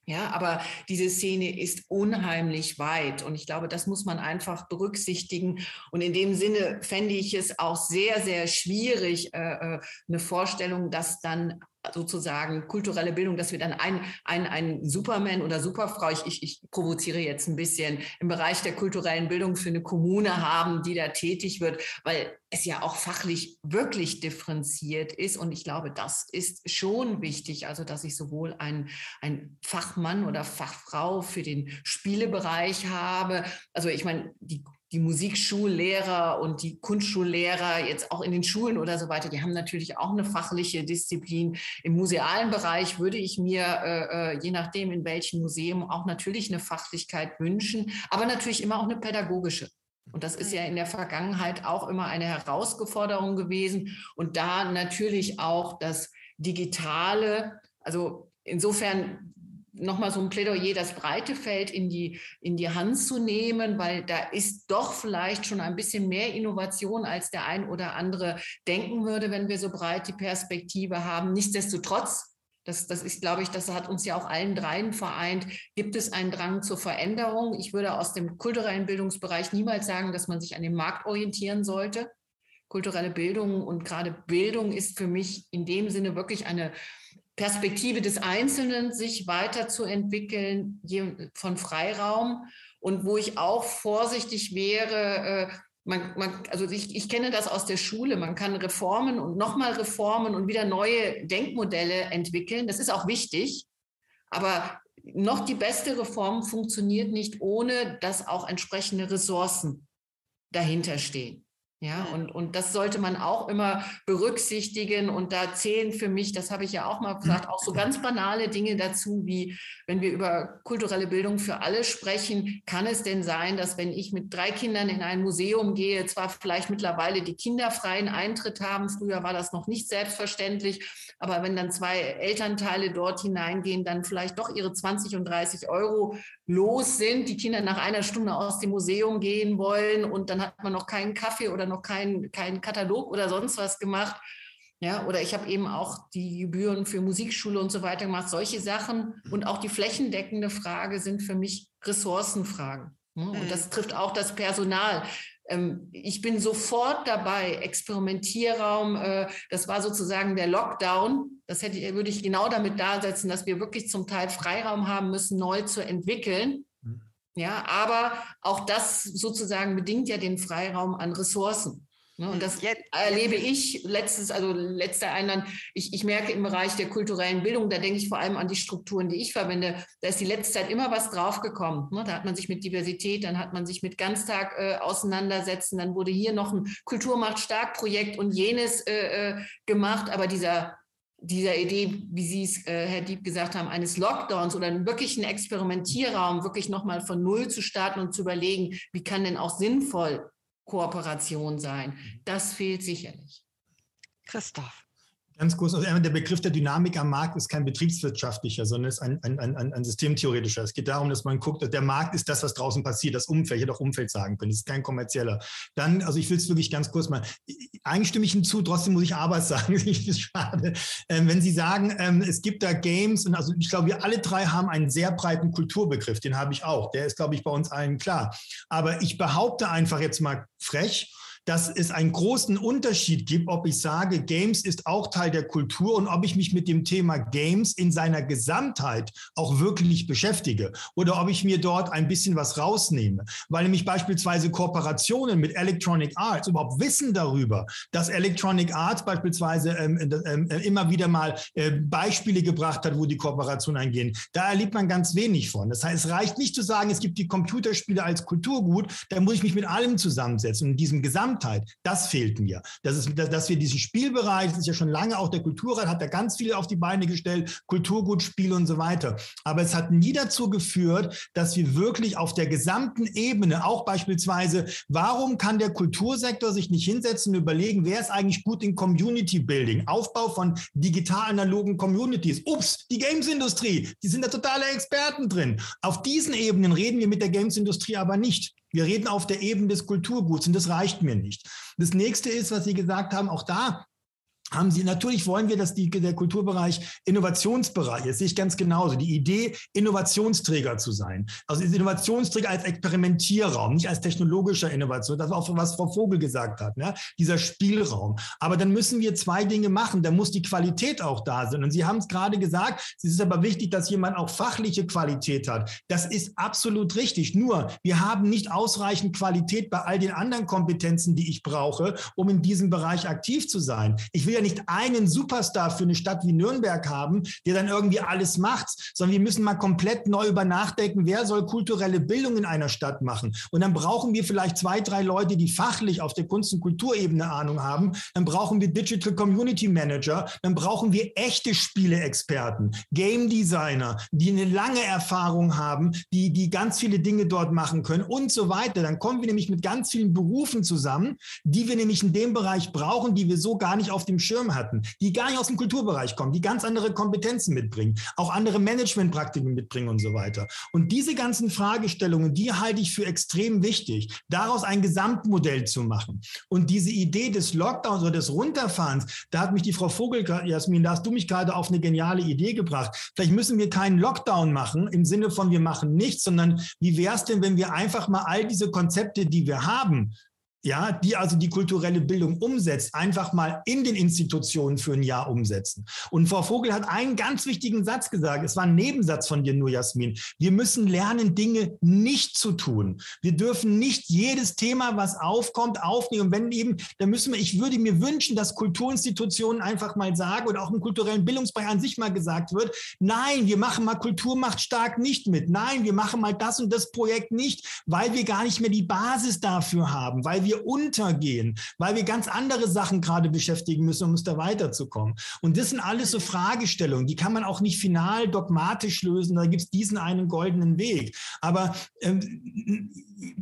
Ja, aber diese Szene ist unheimlich weit und ich glaube, das muss man einfach berücksichtigen. Und in dem Sinne fände ich es auch sehr, sehr schwierig, äh, äh eine Vorstellung, dass dann sozusagen kulturelle Bildung, dass wir dann ein, ein, ein Superman oder Superfrau, ich, ich, ich provoziere jetzt ein bisschen, im Bereich der kulturellen Bildung für eine Kommune haben, die da tätig wird, weil es ja auch fachlich wirklich differenziert ist. Und ich glaube, das ist schon wichtig, also dass ich sowohl ein, ein Fachmann oder Fachfrau für den Spielebereich habe. Also ich meine, die die Musikschullehrer und die Kunstschullehrer jetzt auch in den Schulen oder so weiter, die haben natürlich auch eine fachliche Disziplin. Im musealen Bereich würde ich mir, äh, äh, je nachdem in welchem Museum, auch natürlich eine Fachlichkeit wünschen, aber natürlich immer auch eine pädagogische. Und das ist ja in der Vergangenheit auch immer eine Herausforderung gewesen. Und da natürlich auch das Digitale, also insofern nochmal so ein Plädoyer, das breite Feld in die, in die Hand zu nehmen, weil da ist doch vielleicht schon ein bisschen mehr Innovation, als der ein oder andere denken würde, wenn wir so breit die Perspektive haben. Nichtsdestotrotz das, das ist, glaube ich, das hat uns ja auch allen dreien vereint. Gibt es einen Drang zur Veränderung? Ich würde aus dem kulturellen Bildungsbereich niemals sagen, dass man sich an dem Markt orientieren sollte. Kulturelle Bildung und gerade Bildung ist für mich in dem Sinne wirklich eine Perspektive des Einzelnen, sich weiterzuentwickeln von Freiraum und wo ich auch vorsichtig wäre, äh, man, man, also ich, ich kenne das aus der Schule, man kann Reformen und nochmal Reformen und wieder neue Denkmodelle entwickeln. Das ist auch wichtig, aber noch die beste Reform funktioniert nicht, ohne dass auch entsprechende Ressourcen dahinter stehen. Ja, und, und das sollte man auch immer berücksichtigen. Und da zählen für mich, das habe ich ja auch mal gesagt, auch so ganz banale Dinge dazu, wie wenn wir über kulturelle Bildung für alle sprechen, kann es denn sein, dass wenn ich mit drei Kindern in ein Museum gehe, zwar vielleicht mittlerweile die kinderfreien Eintritt haben, früher war das noch nicht selbstverständlich, aber wenn dann zwei Elternteile dort hineingehen, dann vielleicht doch ihre 20 und 30 Euro los sind, die Kinder nach einer Stunde aus dem Museum gehen wollen und dann hat man noch keinen Kaffee oder noch keinen keinen Katalog oder sonst was gemacht. Ja, oder ich habe eben auch die Gebühren für Musikschule und so weiter gemacht. Solche Sachen und auch die flächendeckende Frage sind für mich Ressourcenfragen. Ne? Und das mhm. trifft auch das Personal. Ähm, ich bin sofort dabei, Experimentierraum, äh, das war sozusagen der Lockdown. Das hätte, würde ich genau damit darsetzen, dass wir wirklich zum Teil Freiraum haben müssen, neu zu entwickeln. Ja, aber auch das sozusagen bedingt ja den Freiraum an Ressourcen. Ne, und das erlebe ich letztes, also letzter Einwand. Ich, ich merke im Bereich der kulturellen Bildung, da denke ich vor allem an die Strukturen, die ich verwende. Da ist die letzte Zeit immer was draufgekommen. Ne? Da hat man sich mit Diversität, dann hat man sich mit Ganztag äh, auseinandersetzen, dann wurde hier noch ein Kultur macht stark Projekt und jenes äh, äh, gemacht. Aber dieser dieser Idee, wie Sie es, äh, Herr Dieb, gesagt haben, eines Lockdowns oder einen wirklichen Experimentierraum, wirklich nochmal von Null zu starten und zu überlegen, wie kann denn auch sinnvoll Kooperation sein. Mhm. Das fehlt sicherlich. Christoph. Ganz kurz, also der Begriff der Dynamik am Markt ist kein betriebswirtschaftlicher, sondern ist ein, ein, ein, ein systemtheoretischer. Es geht darum, dass man guckt, der Markt ist das, was draußen passiert, das Umfeld, ich hätte auch Umfeld sagen können, es ist kein kommerzieller. Dann, also ich will es wirklich ganz kurz mal, eigentlich stimme ich hinzu, trotzdem muss ich aber [laughs] sagen, ich ist schade. Ähm, wenn Sie sagen, ähm, es gibt da Games, und also ich glaube, wir alle drei haben einen sehr breiten Kulturbegriff, den habe ich auch, der ist, glaube ich, bei uns allen klar. Aber ich behaupte einfach jetzt mal frech, dass es einen großen Unterschied gibt, ob ich sage, Games ist auch Teil der Kultur und ob ich mich mit dem Thema Games in seiner Gesamtheit auch wirklich beschäftige oder ob ich mir dort ein bisschen was rausnehme. Weil nämlich beispielsweise Kooperationen mit Electronic Arts überhaupt wissen darüber, dass Electronic Arts beispielsweise ähm, ähm, äh, immer wieder mal äh, Beispiele gebracht hat, wo die Kooperationen eingehen. Da erlebt man ganz wenig von. Das heißt, es reicht nicht zu sagen, es gibt die Computerspiele als Kulturgut, da muss ich mich mit allem zusammensetzen. Und in diesem Gesamt Gesamtheit, das fehlt mir. Das ist, dass wir diesen Spielbereich, das ist ja schon lange auch der Kulturrat, hat da ganz viel auf die Beine gestellt, Kulturgutspiele und so weiter. Aber es hat nie dazu geführt, dass wir wirklich auf der gesamten Ebene, auch beispielsweise, warum kann der Kultursektor sich nicht hinsetzen und überlegen, wer ist eigentlich gut in Community Building, Aufbau von digital-analogen Communities. Ups, die Games-Industrie, die sind da totale Experten drin. Auf diesen Ebenen reden wir mit der Games-Industrie aber nicht. Wir reden auf der Ebene des Kulturguts und das reicht mir nicht. Das nächste ist, was Sie gesagt haben, auch da haben Sie, natürlich wollen wir, dass die, der Kulturbereich Innovationsbereich ist, sehe ich ganz genauso. Die Idee, Innovationsträger zu sein. Also Innovationsträger als Experimentierraum, nicht als technologischer Innovation. Das war auch, was Frau Vogel gesagt hat, ne? dieser Spielraum. Aber dann müssen wir zwei Dinge machen. Da muss die Qualität auch da sein. Und Sie haben es gerade gesagt, es ist aber wichtig, dass jemand auch fachliche Qualität hat. Das ist absolut richtig. Nur, wir haben nicht ausreichend Qualität bei all den anderen Kompetenzen, die ich brauche, um in diesem Bereich aktiv zu sein. Ich will ja nicht einen Superstar für eine Stadt wie Nürnberg haben, der dann irgendwie alles macht, sondern wir müssen mal komplett neu über nachdenken, wer soll kulturelle Bildung in einer Stadt machen. Und dann brauchen wir vielleicht zwei, drei Leute, die fachlich auf der Kunst- und Kulturebene Ahnung haben. Dann brauchen wir Digital Community Manager. Dann brauchen wir echte Spieleexperten, Game Designer, die eine lange Erfahrung haben, die, die ganz viele Dinge dort machen können und so weiter. Dann kommen wir nämlich mit ganz vielen Berufen zusammen, die wir nämlich in dem Bereich brauchen, die wir so gar nicht auf dem Schirm hatten, die gar nicht aus dem Kulturbereich kommen, die ganz andere Kompetenzen mitbringen, auch andere Managementpraktiken mitbringen und so weiter. Und diese ganzen Fragestellungen, die halte ich für extrem wichtig, daraus ein Gesamtmodell zu machen. Und diese Idee des Lockdowns oder des Runterfahrens, da hat mich die Frau Vogel, Jasmin, da hast du mich gerade auf eine geniale Idee gebracht. Vielleicht müssen wir keinen Lockdown machen im Sinne von wir machen nichts, sondern wie wäre es denn, wenn wir einfach mal all diese Konzepte, die wir haben, ja, die also die kulturelle Bildung umsetzt, einfach mal in den Institutionen für ein Jahr umsetzen. Und Frau Vogel hat einen ganz wichtigen Satz gesagt. Es war ein Nebensatz von dir nur, Jasmin. Wir müssen lernen, Dinge nicht zu tun. Wir dürfen nicht jedes Thema, was aufkommt, aufnehmen. Und wenn eben, dann müssen wir, ich würde mir wünschen, dass Kulturinstitutionen einfach mal sagen oder auch im kulturellen Bildungsbereich an sich mal gesagt wird, nein, wir machen mal Kultur macht stark nicht mit. Nein, wir machen mal das und das Projekt nicht, weil wir gar nicht mehr die Basis dafür haben, weil wir wir untergehen, weil wir ganz andere Sachen gerade beschäftigen müssen, um uns da weiterzukommen. Und das sind alles so Fragestellungen, die kann man auch nicht final dogmatisch lösen. Da gibt es diesen einen goldenen Weg. Aber ähm,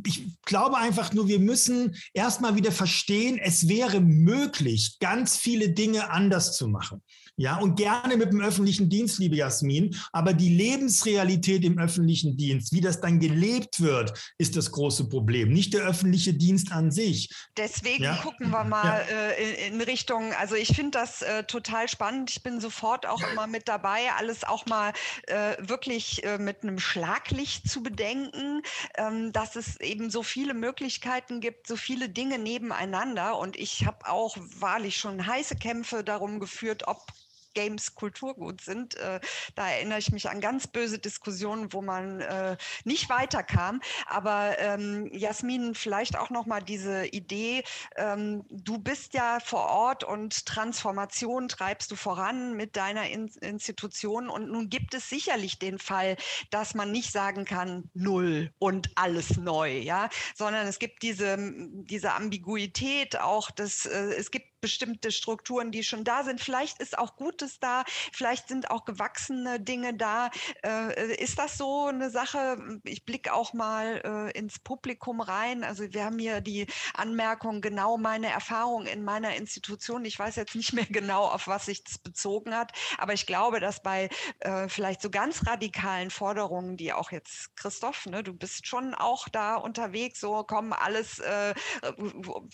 ich glaube einfach nur, wir müssen erstmal wieder verstehen, es wäre möglich, ganz viele Dinge anders zu machen. Ja, und gerne mit dem öffentlichen Dienst, liebe Jasmin. Aber die Lebensrealität im öffentlichen Dienst, wie das dann gelebt wird, ist das große Problem. Nicht der öffentliche Dienst an sich. Deswegen ja. gucken wir mal ja. äh, in, in, Richtung, also ich finde das äh, total spannend. Ich bin sofort auch immer mit dabei, alles auch mal äh, wirklich äh, mit einem Schlaglicht zu bedenken, ähm, dass es eben so viele Möglichkeiten gibt, so viele Dinge nebeneinander. Und ich habe auch wahrlich schon heiße Kämpfe darum geführt, ob Games Kulturgut sind. Äh, da erinnere ich mich an ganz böse Diskussionen, wo man äh, nicht weiterkam. Aber ähm, Jasmin, vielleicht auch noch mal diese Idee, ähm, du bist ja vor Ort und Transformation treibst du voran mit deiner In Institution. Und nun gibt es sicherlich den Fall, dass man nicht sagen kann, null und alles neu, ja, sondern es gibt diese, diese Ambiguität auch, dass äh, es gibt bestimmte Strukturen, die schon da sind. Vielleicht ist auch Gutes da, vielleicht sind auch gewachsene Dinge da. Äh, ist das so eine Sache? Ich blicke auch mal äh, ins Publikum rein. Also wir haben hier die Anmerkung, genau meine Erfahrung in meiner Institution. Ich weiß jetzt nicht mehr genau, auf was sich das bezogen hat, aber ich glaube, dass bei äh, vielleicht so ganz radikalen Forderungen, die auch jetzt Christoph, ne, du bist schon auch da unterwegs, so kommen alles, äh,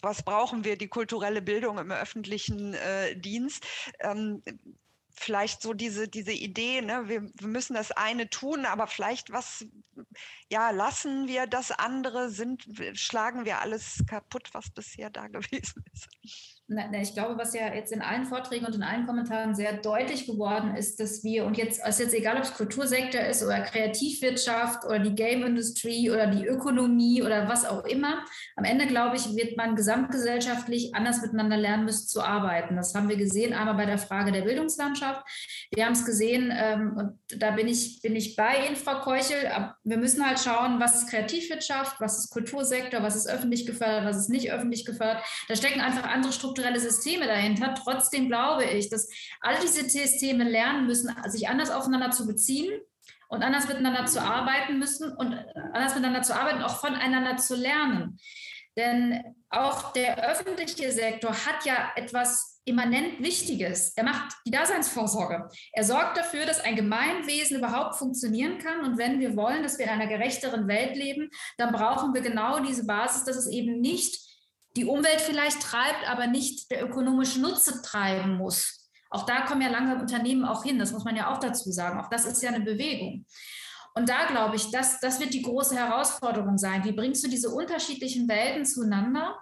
was brauchen wir, die kulturelle Bildung im öffentlichen äh, Dienst. Ähm, vielleicht so diese, diese Idee, ne? wir, wir müssen das eine tun, aber vielleicht was, ja, lassen wir das andere, sind, schlagen wir alles kaputt, was bisher da [laughs] gewesen ist. Ich glaube, was ja jetzt in allen Vorträgen und in allen Kommentaren sehr deutlich geworden ist, dass wir, und jetzt ist jetzt egal, ob es Kultursektor ist oder Kreativwirtschaft oder die Game Industry oder die Ökonomie oder was auch immer, am Ende, glaube ich, wird man gesamtgesellschaftlich anders miteinander lernen müssen zu arbeiten. Das haben wir gesehen, einmal bei der Frage der Bildungslandschaft. Wir haben es gesehen, ähm, und da bin ich, bin ich bei Ihnen, Frau Keuchel. Wir müssen halt schauen, was ist Kreativwirtschaft, was ist Kultursektor, was ist öffentlich gefördert, was ist nicht öffentlich gefördert. Da stecken einfach andere Strukturen strukturelle Systeme dahinter. Trotzdem glaube ich, dass all diese Systeme lernen müssen, sich anders aufeinander zu beziehen und anders miteinander zu arbeiten müssen und anders miteinander zu arbeiten, auch voneinander zu lernen. Denn auch der öffentliche Sektor hat ja etwas immanent Wichtiges. Er macht die Daseinsvorsorge. Er sorgt dafür, dass ein Gemeinwesen überhaupt funktionieren kann. Und wenn wir wollen, dass wir in einer gerechteren Welt leben, dann brauchen wir genau diese Basis, dass es eben nicht die Umwelt vielleicht treibt, aber nicht der ökonomische Nutze treiben muss. Auch da kommen ja lange Unternehmen auch hin, das muss man ja auch dazu sagen. Auch das ist ja eine Bewegung. Und da glaube ich, das, das wird die große Herausforderung sein. Wie bringst du diese unterschiedlichen Welten zueinander?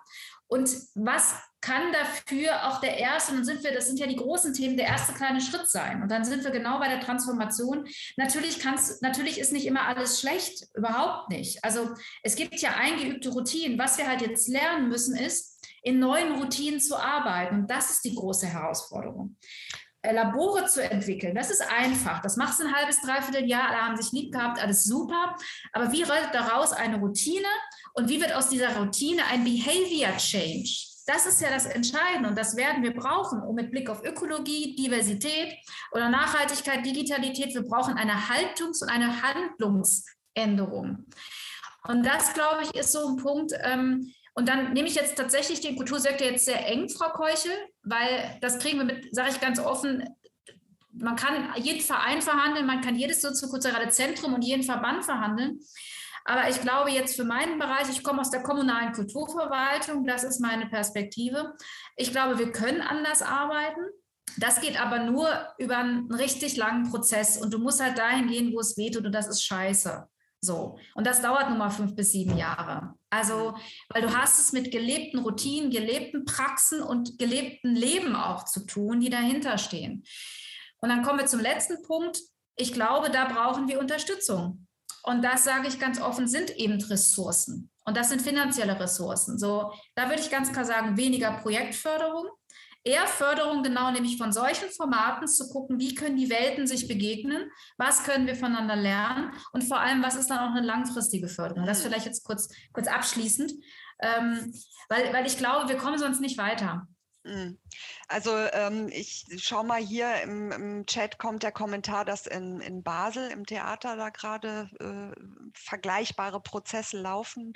Und was kann dafür auch der erste, und sind wir, das sind ja die großen Themen, der erste kleine Schritt sein. Und dann sind wir genau bei der Transformation. Natürlich kannst, natürlich ist nicht immer alles schlecht, überhaupt nicht. Also es gibt ja eingeübte Routinen. Was wir halt jetzt lernen müssen, ist, in neuen Routinen zu arbeiten. Und das ist die große Herausforderung. Äh, Labore zu entwickeln, das ist einfach. Das machst du ein halbes, dreiviertel Jahr, alle haben sich lieb gehabt, alles super. Aber wie rollt daraus eine Routine und wie wird aus dieser Routine ein Behavior Change? Das ist ja das Entscheidende und das werden wir brauchen, um mit Blick auf Ökologie, Diversität oder Nachhaltigkeit, Digitalität, wir brauchen eine Haltungs- und eine Handlungsänderung. Und das, glaube ich, ist so ein Punkt. Ähm, und dann nehme ich jetzt tatsächlich den Kultursektor jetzt sehr eng, Frau Keuchel, weil das kriegen wir mit, sage ich ganz offen, man kann jeden Verein verhandeln, man kann jedes soziokulturelle Zentrum und jeden Verband verhandeln. Aber ich glaube jetzt für meinen Bereich, ich komme aus der kommunalen Kulturverwaltung, das ist meine Perspektive. Ich glaube, wir können anders arbeiten. Das geht aber nur über einen richtig langen Prozess und du musst halt dahin gehen, wo es wehtut und das ist scheiße. So. Und das dauert nun mal fünf bis sieben Jahre. Also, weil du hast es mit gelebten Routinen, gelebten Praxen und gelebten Leben auch zu tun, die dahinter stehen. Und dann kommen wir zum letzten Punkt. Ich glaube, da brauchen wir Unterstützung. Und das sage ich ganz offen, sind eben Ressourcen. Und das sind finanzielle Ressourcen. So, da würde ich ganz klar sagen, weniger Projektförderung, eher Förderung genau nämlich von solchen Formaten zu gucken, wie können die Welten sich begegnen, was können wir voneinander lernen und vor allem, was ist dann auch eine langfristige Förderung. Das vielleicht jetzt kurz, kurz abschließend, ähm, weil, weil ich glaube, wir kommen sonst nicht weiter. Mhm. Also ähm, ich schaue mal hier im, im, Chat kommt der Kommentar, dass in, in Basel im Theater da gerade äh, vergleichbare Prozesse laufen.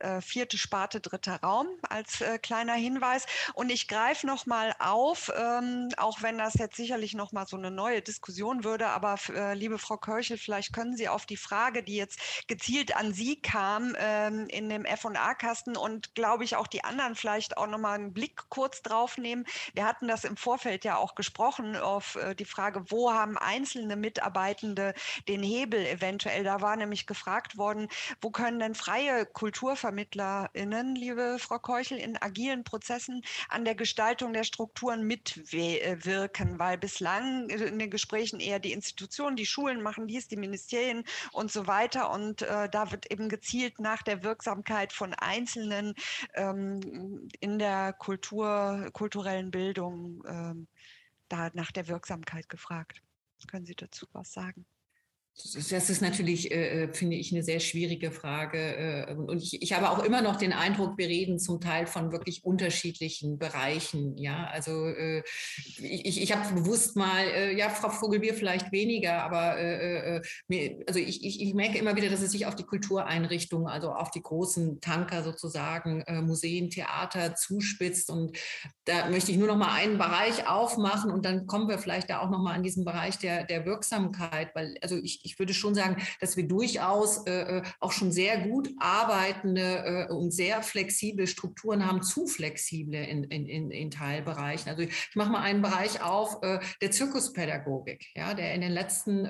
Äh, vierte Sparte, dritter Raum als äh, kleiner Hinweis. Und ich greife noch mal auf, ähm, auch wenn das jetzt sicherlich noch mal so eine neue Diskussion würde, aber äh, liebe Frau Körchel, vielleicht können Sie auf die Frage, die jetzt gezielt an Sie kam, ähm, in dem F&A-Kasten und glaube ich auch die anderen vielleicht auch noch mal einen Blick kurz drauf nehmen. Wir hatten das im Vorfeld ja auch gesprochen auf äh, die Frage, wo haben einzelne Mitarbeitende den Hebel eventuell? Da war nämlich gefragt worden, wo können denn freie KulturvermittlerInnen, liebe Frau Keuchel, in agilen Prozessen an der Gestaltung der Strukturen mitwirken? Weil bislang in den Gesprächen eher die Institutionen, die Schulen machen dies, die Ministerien und so weiter. Und äh, da wird eben gezielt nach der Wirksamkeit von Einzelnen ähm, in der Kultur, kulturellen Bildung ähm, da nach der Wirksamkeit gefragt. Können Sie dazu was sagen? Das ist natürlich, äh, äh, finde ich, eine sehr schwierige Frage. Äh, und ich, ich, habe auch immer noch den Eindruck, wir reden zum Teil von wirklich unterschiedlichen Bereichen. Ja, also äh, ich, ich habe bewusst mal, äh, ja, Frau Vogelbier vielleicht weniger, aber äh, mir, also ich, ich, merke immer wieder, dass es sich auf die Kultureinrichtungen, also auf die großen Tanker sozusagen, Museen, Theater zuspitzt. Und da möchte ich nur noch mal einen Bereich aufmachen und dann kommen wir vielleicht da auch noch mal an diesen Bereich der, der Wirksamkeit, weil also ich ich, würde schon sagen, dass wir durchaus äh, äh, auch schon sehr gut arbeitende äh, und sehr flexible Strukturen haben, zu flexible in, in, in, in Teilbereichen. Also ich mache mal einen Bereich auf, äh, der Zirkuspädagogik, ja, der in den letzten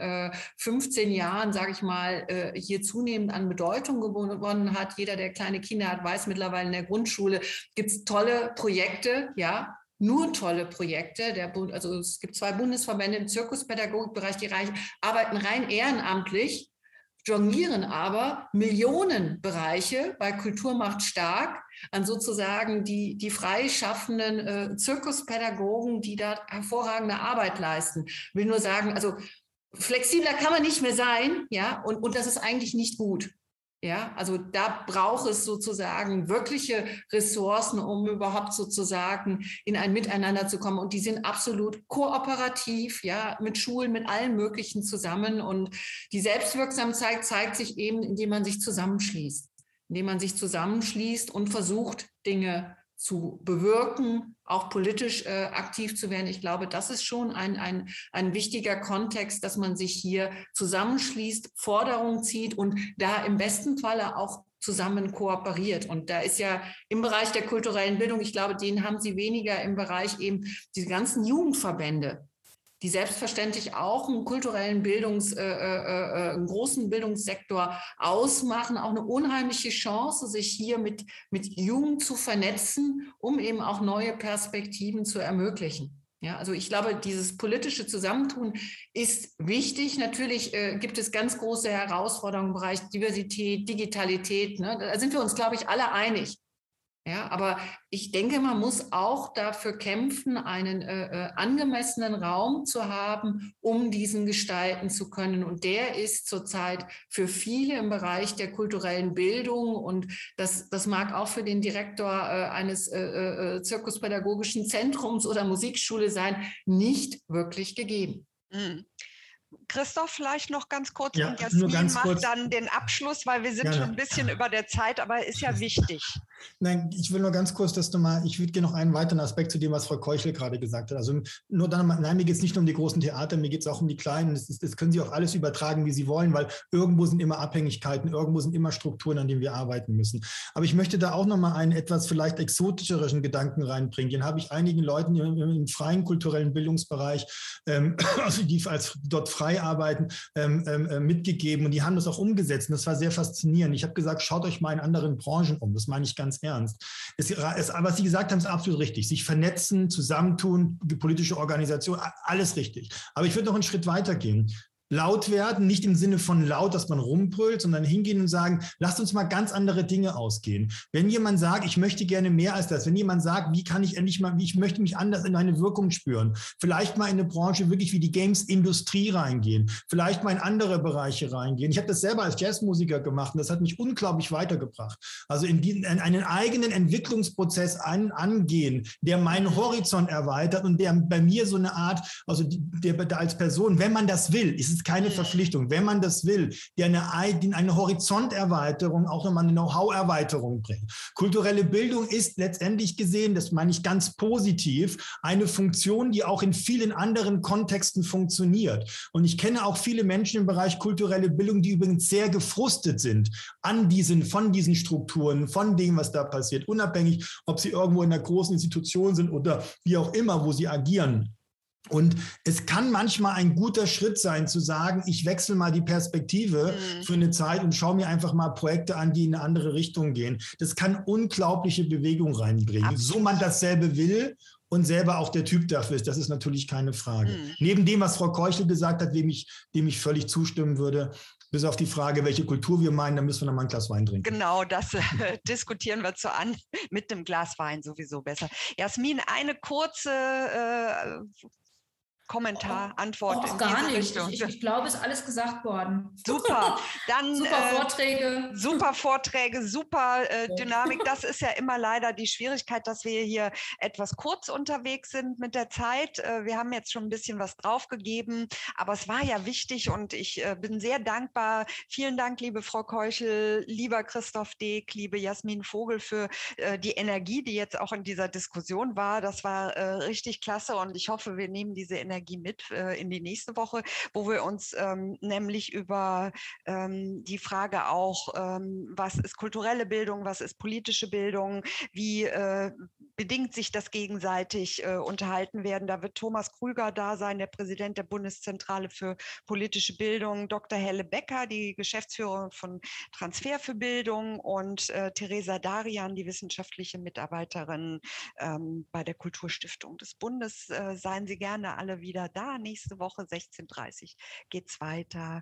15 äh, Jahren, sage ich mal, äh, hier zunehmend an Bedeutung gewonnen hat. Jeder, der kleine Kinder hat, weiß mittlerweile in der Grundschule, gibt es tolle Projekte, ja, nur tolle Projekte. Der Bund, also es gibt zwei Bundesverbände im Zirkuspädagogikbereich, die reich, arbeiten rein ehrenamtlich, jonglieren aber Millionenbereiche bei Kultur macht stark an sozusagen die, die freischaffenden äh, Zirkuspädagogen, die da hervorragende Arbeit leisten. Ich will nur sagen, also flexibler kann man nicht mehr sein, ja, und, und das ist eigentlich nicht gut. Ja, also da braucht es sozusagen wirkliche Ressourcen, um überhaupt sozusagen in ein Miteinander zu kommen. Und die sind absolut kooperativ, ja, mit Schulen, mit allen möglichen zusammen. Und die Selbstwirksamkeit zeigt sich eben, indem man sich zusammenschließt, indem man sich zusammenschließt und versucht, Dinge zu bewirken, auch politisch äh, aktiv zu werden. Ich glaube, das ist schon ein, ein, ein wichtiger Kontext, dass man sich hier zusammenschließt, Forderungen zieht und da im besten Falle auch zusammen kooperiert. Und da ist ja im Bereich der kulturellen Bildung, ich glaube, den haben Sie weniger im Bereich eben diese ganzen Jugendverbände die selbstverständlich auch einen kulturellen Bildungs, äh, äh, äh, einen großen Bildungssektor ausmachen, auch eine unheimliche Chance, sich hier mit, mit Jugend zu vernetzen, um eben auch neue Perspektiven zu ermöglichen. Ja, also ich glaube, dieses politische Zusammentun ist wichtig. Natürlich äh, gibt es ganz große Herausforderungen im Bereich Diversität, Digitalität. Ne? Da sind wir uns, glaube ich, alle einig. Ja, aber ich denke, man muss auch dafür kämpfen, einen äh, äh, angemessenen Raum zu haben, um diesen gestalten zu können. Und der ist zurzeit für viele im Bereich der kulturellen Bildung und das, das mag auch für den Direktor äh, eines äh, äh, äh zirkuspädagogischen Zentrums oder Musikschule sein, nicht wirklich gegeben. Mhm. Christoph vielleicht noch ganz kurz ja, und Jasmin macht kurz. dann den Abschluss, weil wir sind Gerne. schon ein bisschen über der Zeit, aber ist ja [laughs] wichtig. Nein, ich will nur ganz kurz das nochmal, ich würde gerne noch einen weiteren Aspekt zu dem, was Frau Keuchel gerade gesagt hat. Also nur dann, nein, mir geht es nicht nur um die großen Theater, mir geht es auch um die kleinen. Das, das, können Sie auch alles übertragen, wie Sie wollen, weil irgendwo sind immer Abhängigkeiten, irgendwo sind immer Strukturen, an denen wir arbeiten müssen. Aber ich möchte da auch nochmal einen etwas vielleicht exotischeren Gedanken reinbringen. Den habe ich einigen Leuten im, im freien kulturellen Bildungsbereich, ähm, [clears throat] also die als dort frei arbeiten, ähm, ähm, äh, mitgegeben und die haben das auch umgesetzt. Und das war sehr faszinierend. Ich habe gesagt, schaut euch mal in anderen Branchen um. Das meine ich ganz ernst. Es, es, was Sie gesagt haben, ist absolut richtig. Sich vernetzen, zusammentun, politische Organisation, alles richtig. Aber ich würde noch einen Schritt weiter gehen laut werden, nicht im Sinne von laut, dass man rumbrüllt, sondern hingehen und sagen, lasst uns mal ganz andere Dinge ausgehen. Wenn jemand sagt, ich möchte gerne mehr als das, wenn jemand sagt, wie kann ich endlich mal, wie ich möchte mich anders in eine Wirkung spüren, vielleicht mal in eine Branche wirklich wie die Games-Industrie reingehen, vielleicht mal in andere Bereiche reingehen. Ich habe das selber als Jazzmusiker gemacht und das hat mich unglaublich weitergebracht. Also in, die, in einen eigenen Entwicklungsprozess an, angehen, der meinen Horizont erweitert und der bei mir so eine Art, also der, der als Person, wenn man das will, ist es ist keine Verpflichtung. Wenn man das will, die eine, eine Horizonterweiterung, auch nochmal eine Know-how-Erweiterung bringt. Kulturelle Bildung ist letztendlich gesehen, das meine ich ganz positiv, eine Funktion, die auch in vielen anderen Kontexten funktioniert. Und ich kenne auch viele Menschen im Bereich kulturelle Bildung, die übrigens sehr gefrustet sind an diesen, von diesen Strukturen, von dem, was da passiert, unabhängig, ob sie irgendwo in einer großen Institution sind oder wie auch immer, wo sie agieren. Und es kann manchmal ein guter Schritt sein, zu sagen, ich wechsle mal die Perspektive mhm. für eine Zeit und schaue mir einfach mal Projekte an, die in eine andere Richtung gehen. Das kann unglaubliche Bewegung reinbringen, Absolut. so man dasselbe will und selber auch der Typ dafür ist. Das ist natürlich keine Frage. Mhm. Neben dem, was Frau Keuchel gesagt hat, dem ich, dem ich völlig zustimmen würde, bis auf die Frage, welche Kultur wir meinen, dann müssen wir noch mal ein Glas Wein trinken. Genau, das äh, [laughs] diskutieren wir zu an. Mit dem Glas Wein sowieso besser. Jasmin, eine kurze äh, Kommentar, Antwort Auch in gar nicht. Richtung. Ich, ich, glaube, es ist alles gesagt worden. Super. [laughs] Dann super äh, Vorträge. Äh, super Vorträge, super äh, Dynamik. [laughs] Das ist ja immer leider die Schwierigkeit, dass wir hier etwas kurz unterwegs sind mit der Zeit. Äh, wir haben jetzt schon ein bisschen was draufgegeben, aber es war ja wichtig und ich äh, bin sehr dankbar. Vielen Dank, liebe Frau Keuchel, lieber Christoph Deck, liebe Jasmin Vogel für äh, die Energie, die jetzt auch in dieser Diskussion war. Das war richtig klasse und ich hoffe, wir nehmen diese Energie Energie mit äh, in die nächste Woche, wo wir uns ähm, nämlich über ähm, die Frage auch, ähm, was ist kulturelle Bildung, was ist politische Bildung, wie äh, bedingt sich das gegenseitig äh, unterhalten werden. Da wird Thomas Krüger da sein, der Präsident der Bundeszentrale für politische Bildung, Dr. Helle Becker, die Geschäftsführerin von Transfer für Bildung und äh, Theresa Darian, die wissenschaftliche Mitarbeiterin ähm, bei der Kulturstiftung des Bundes. Äh, seien Sie gerne alle wieder da. Nächste Woche 16.30 Uhr geht es weiter.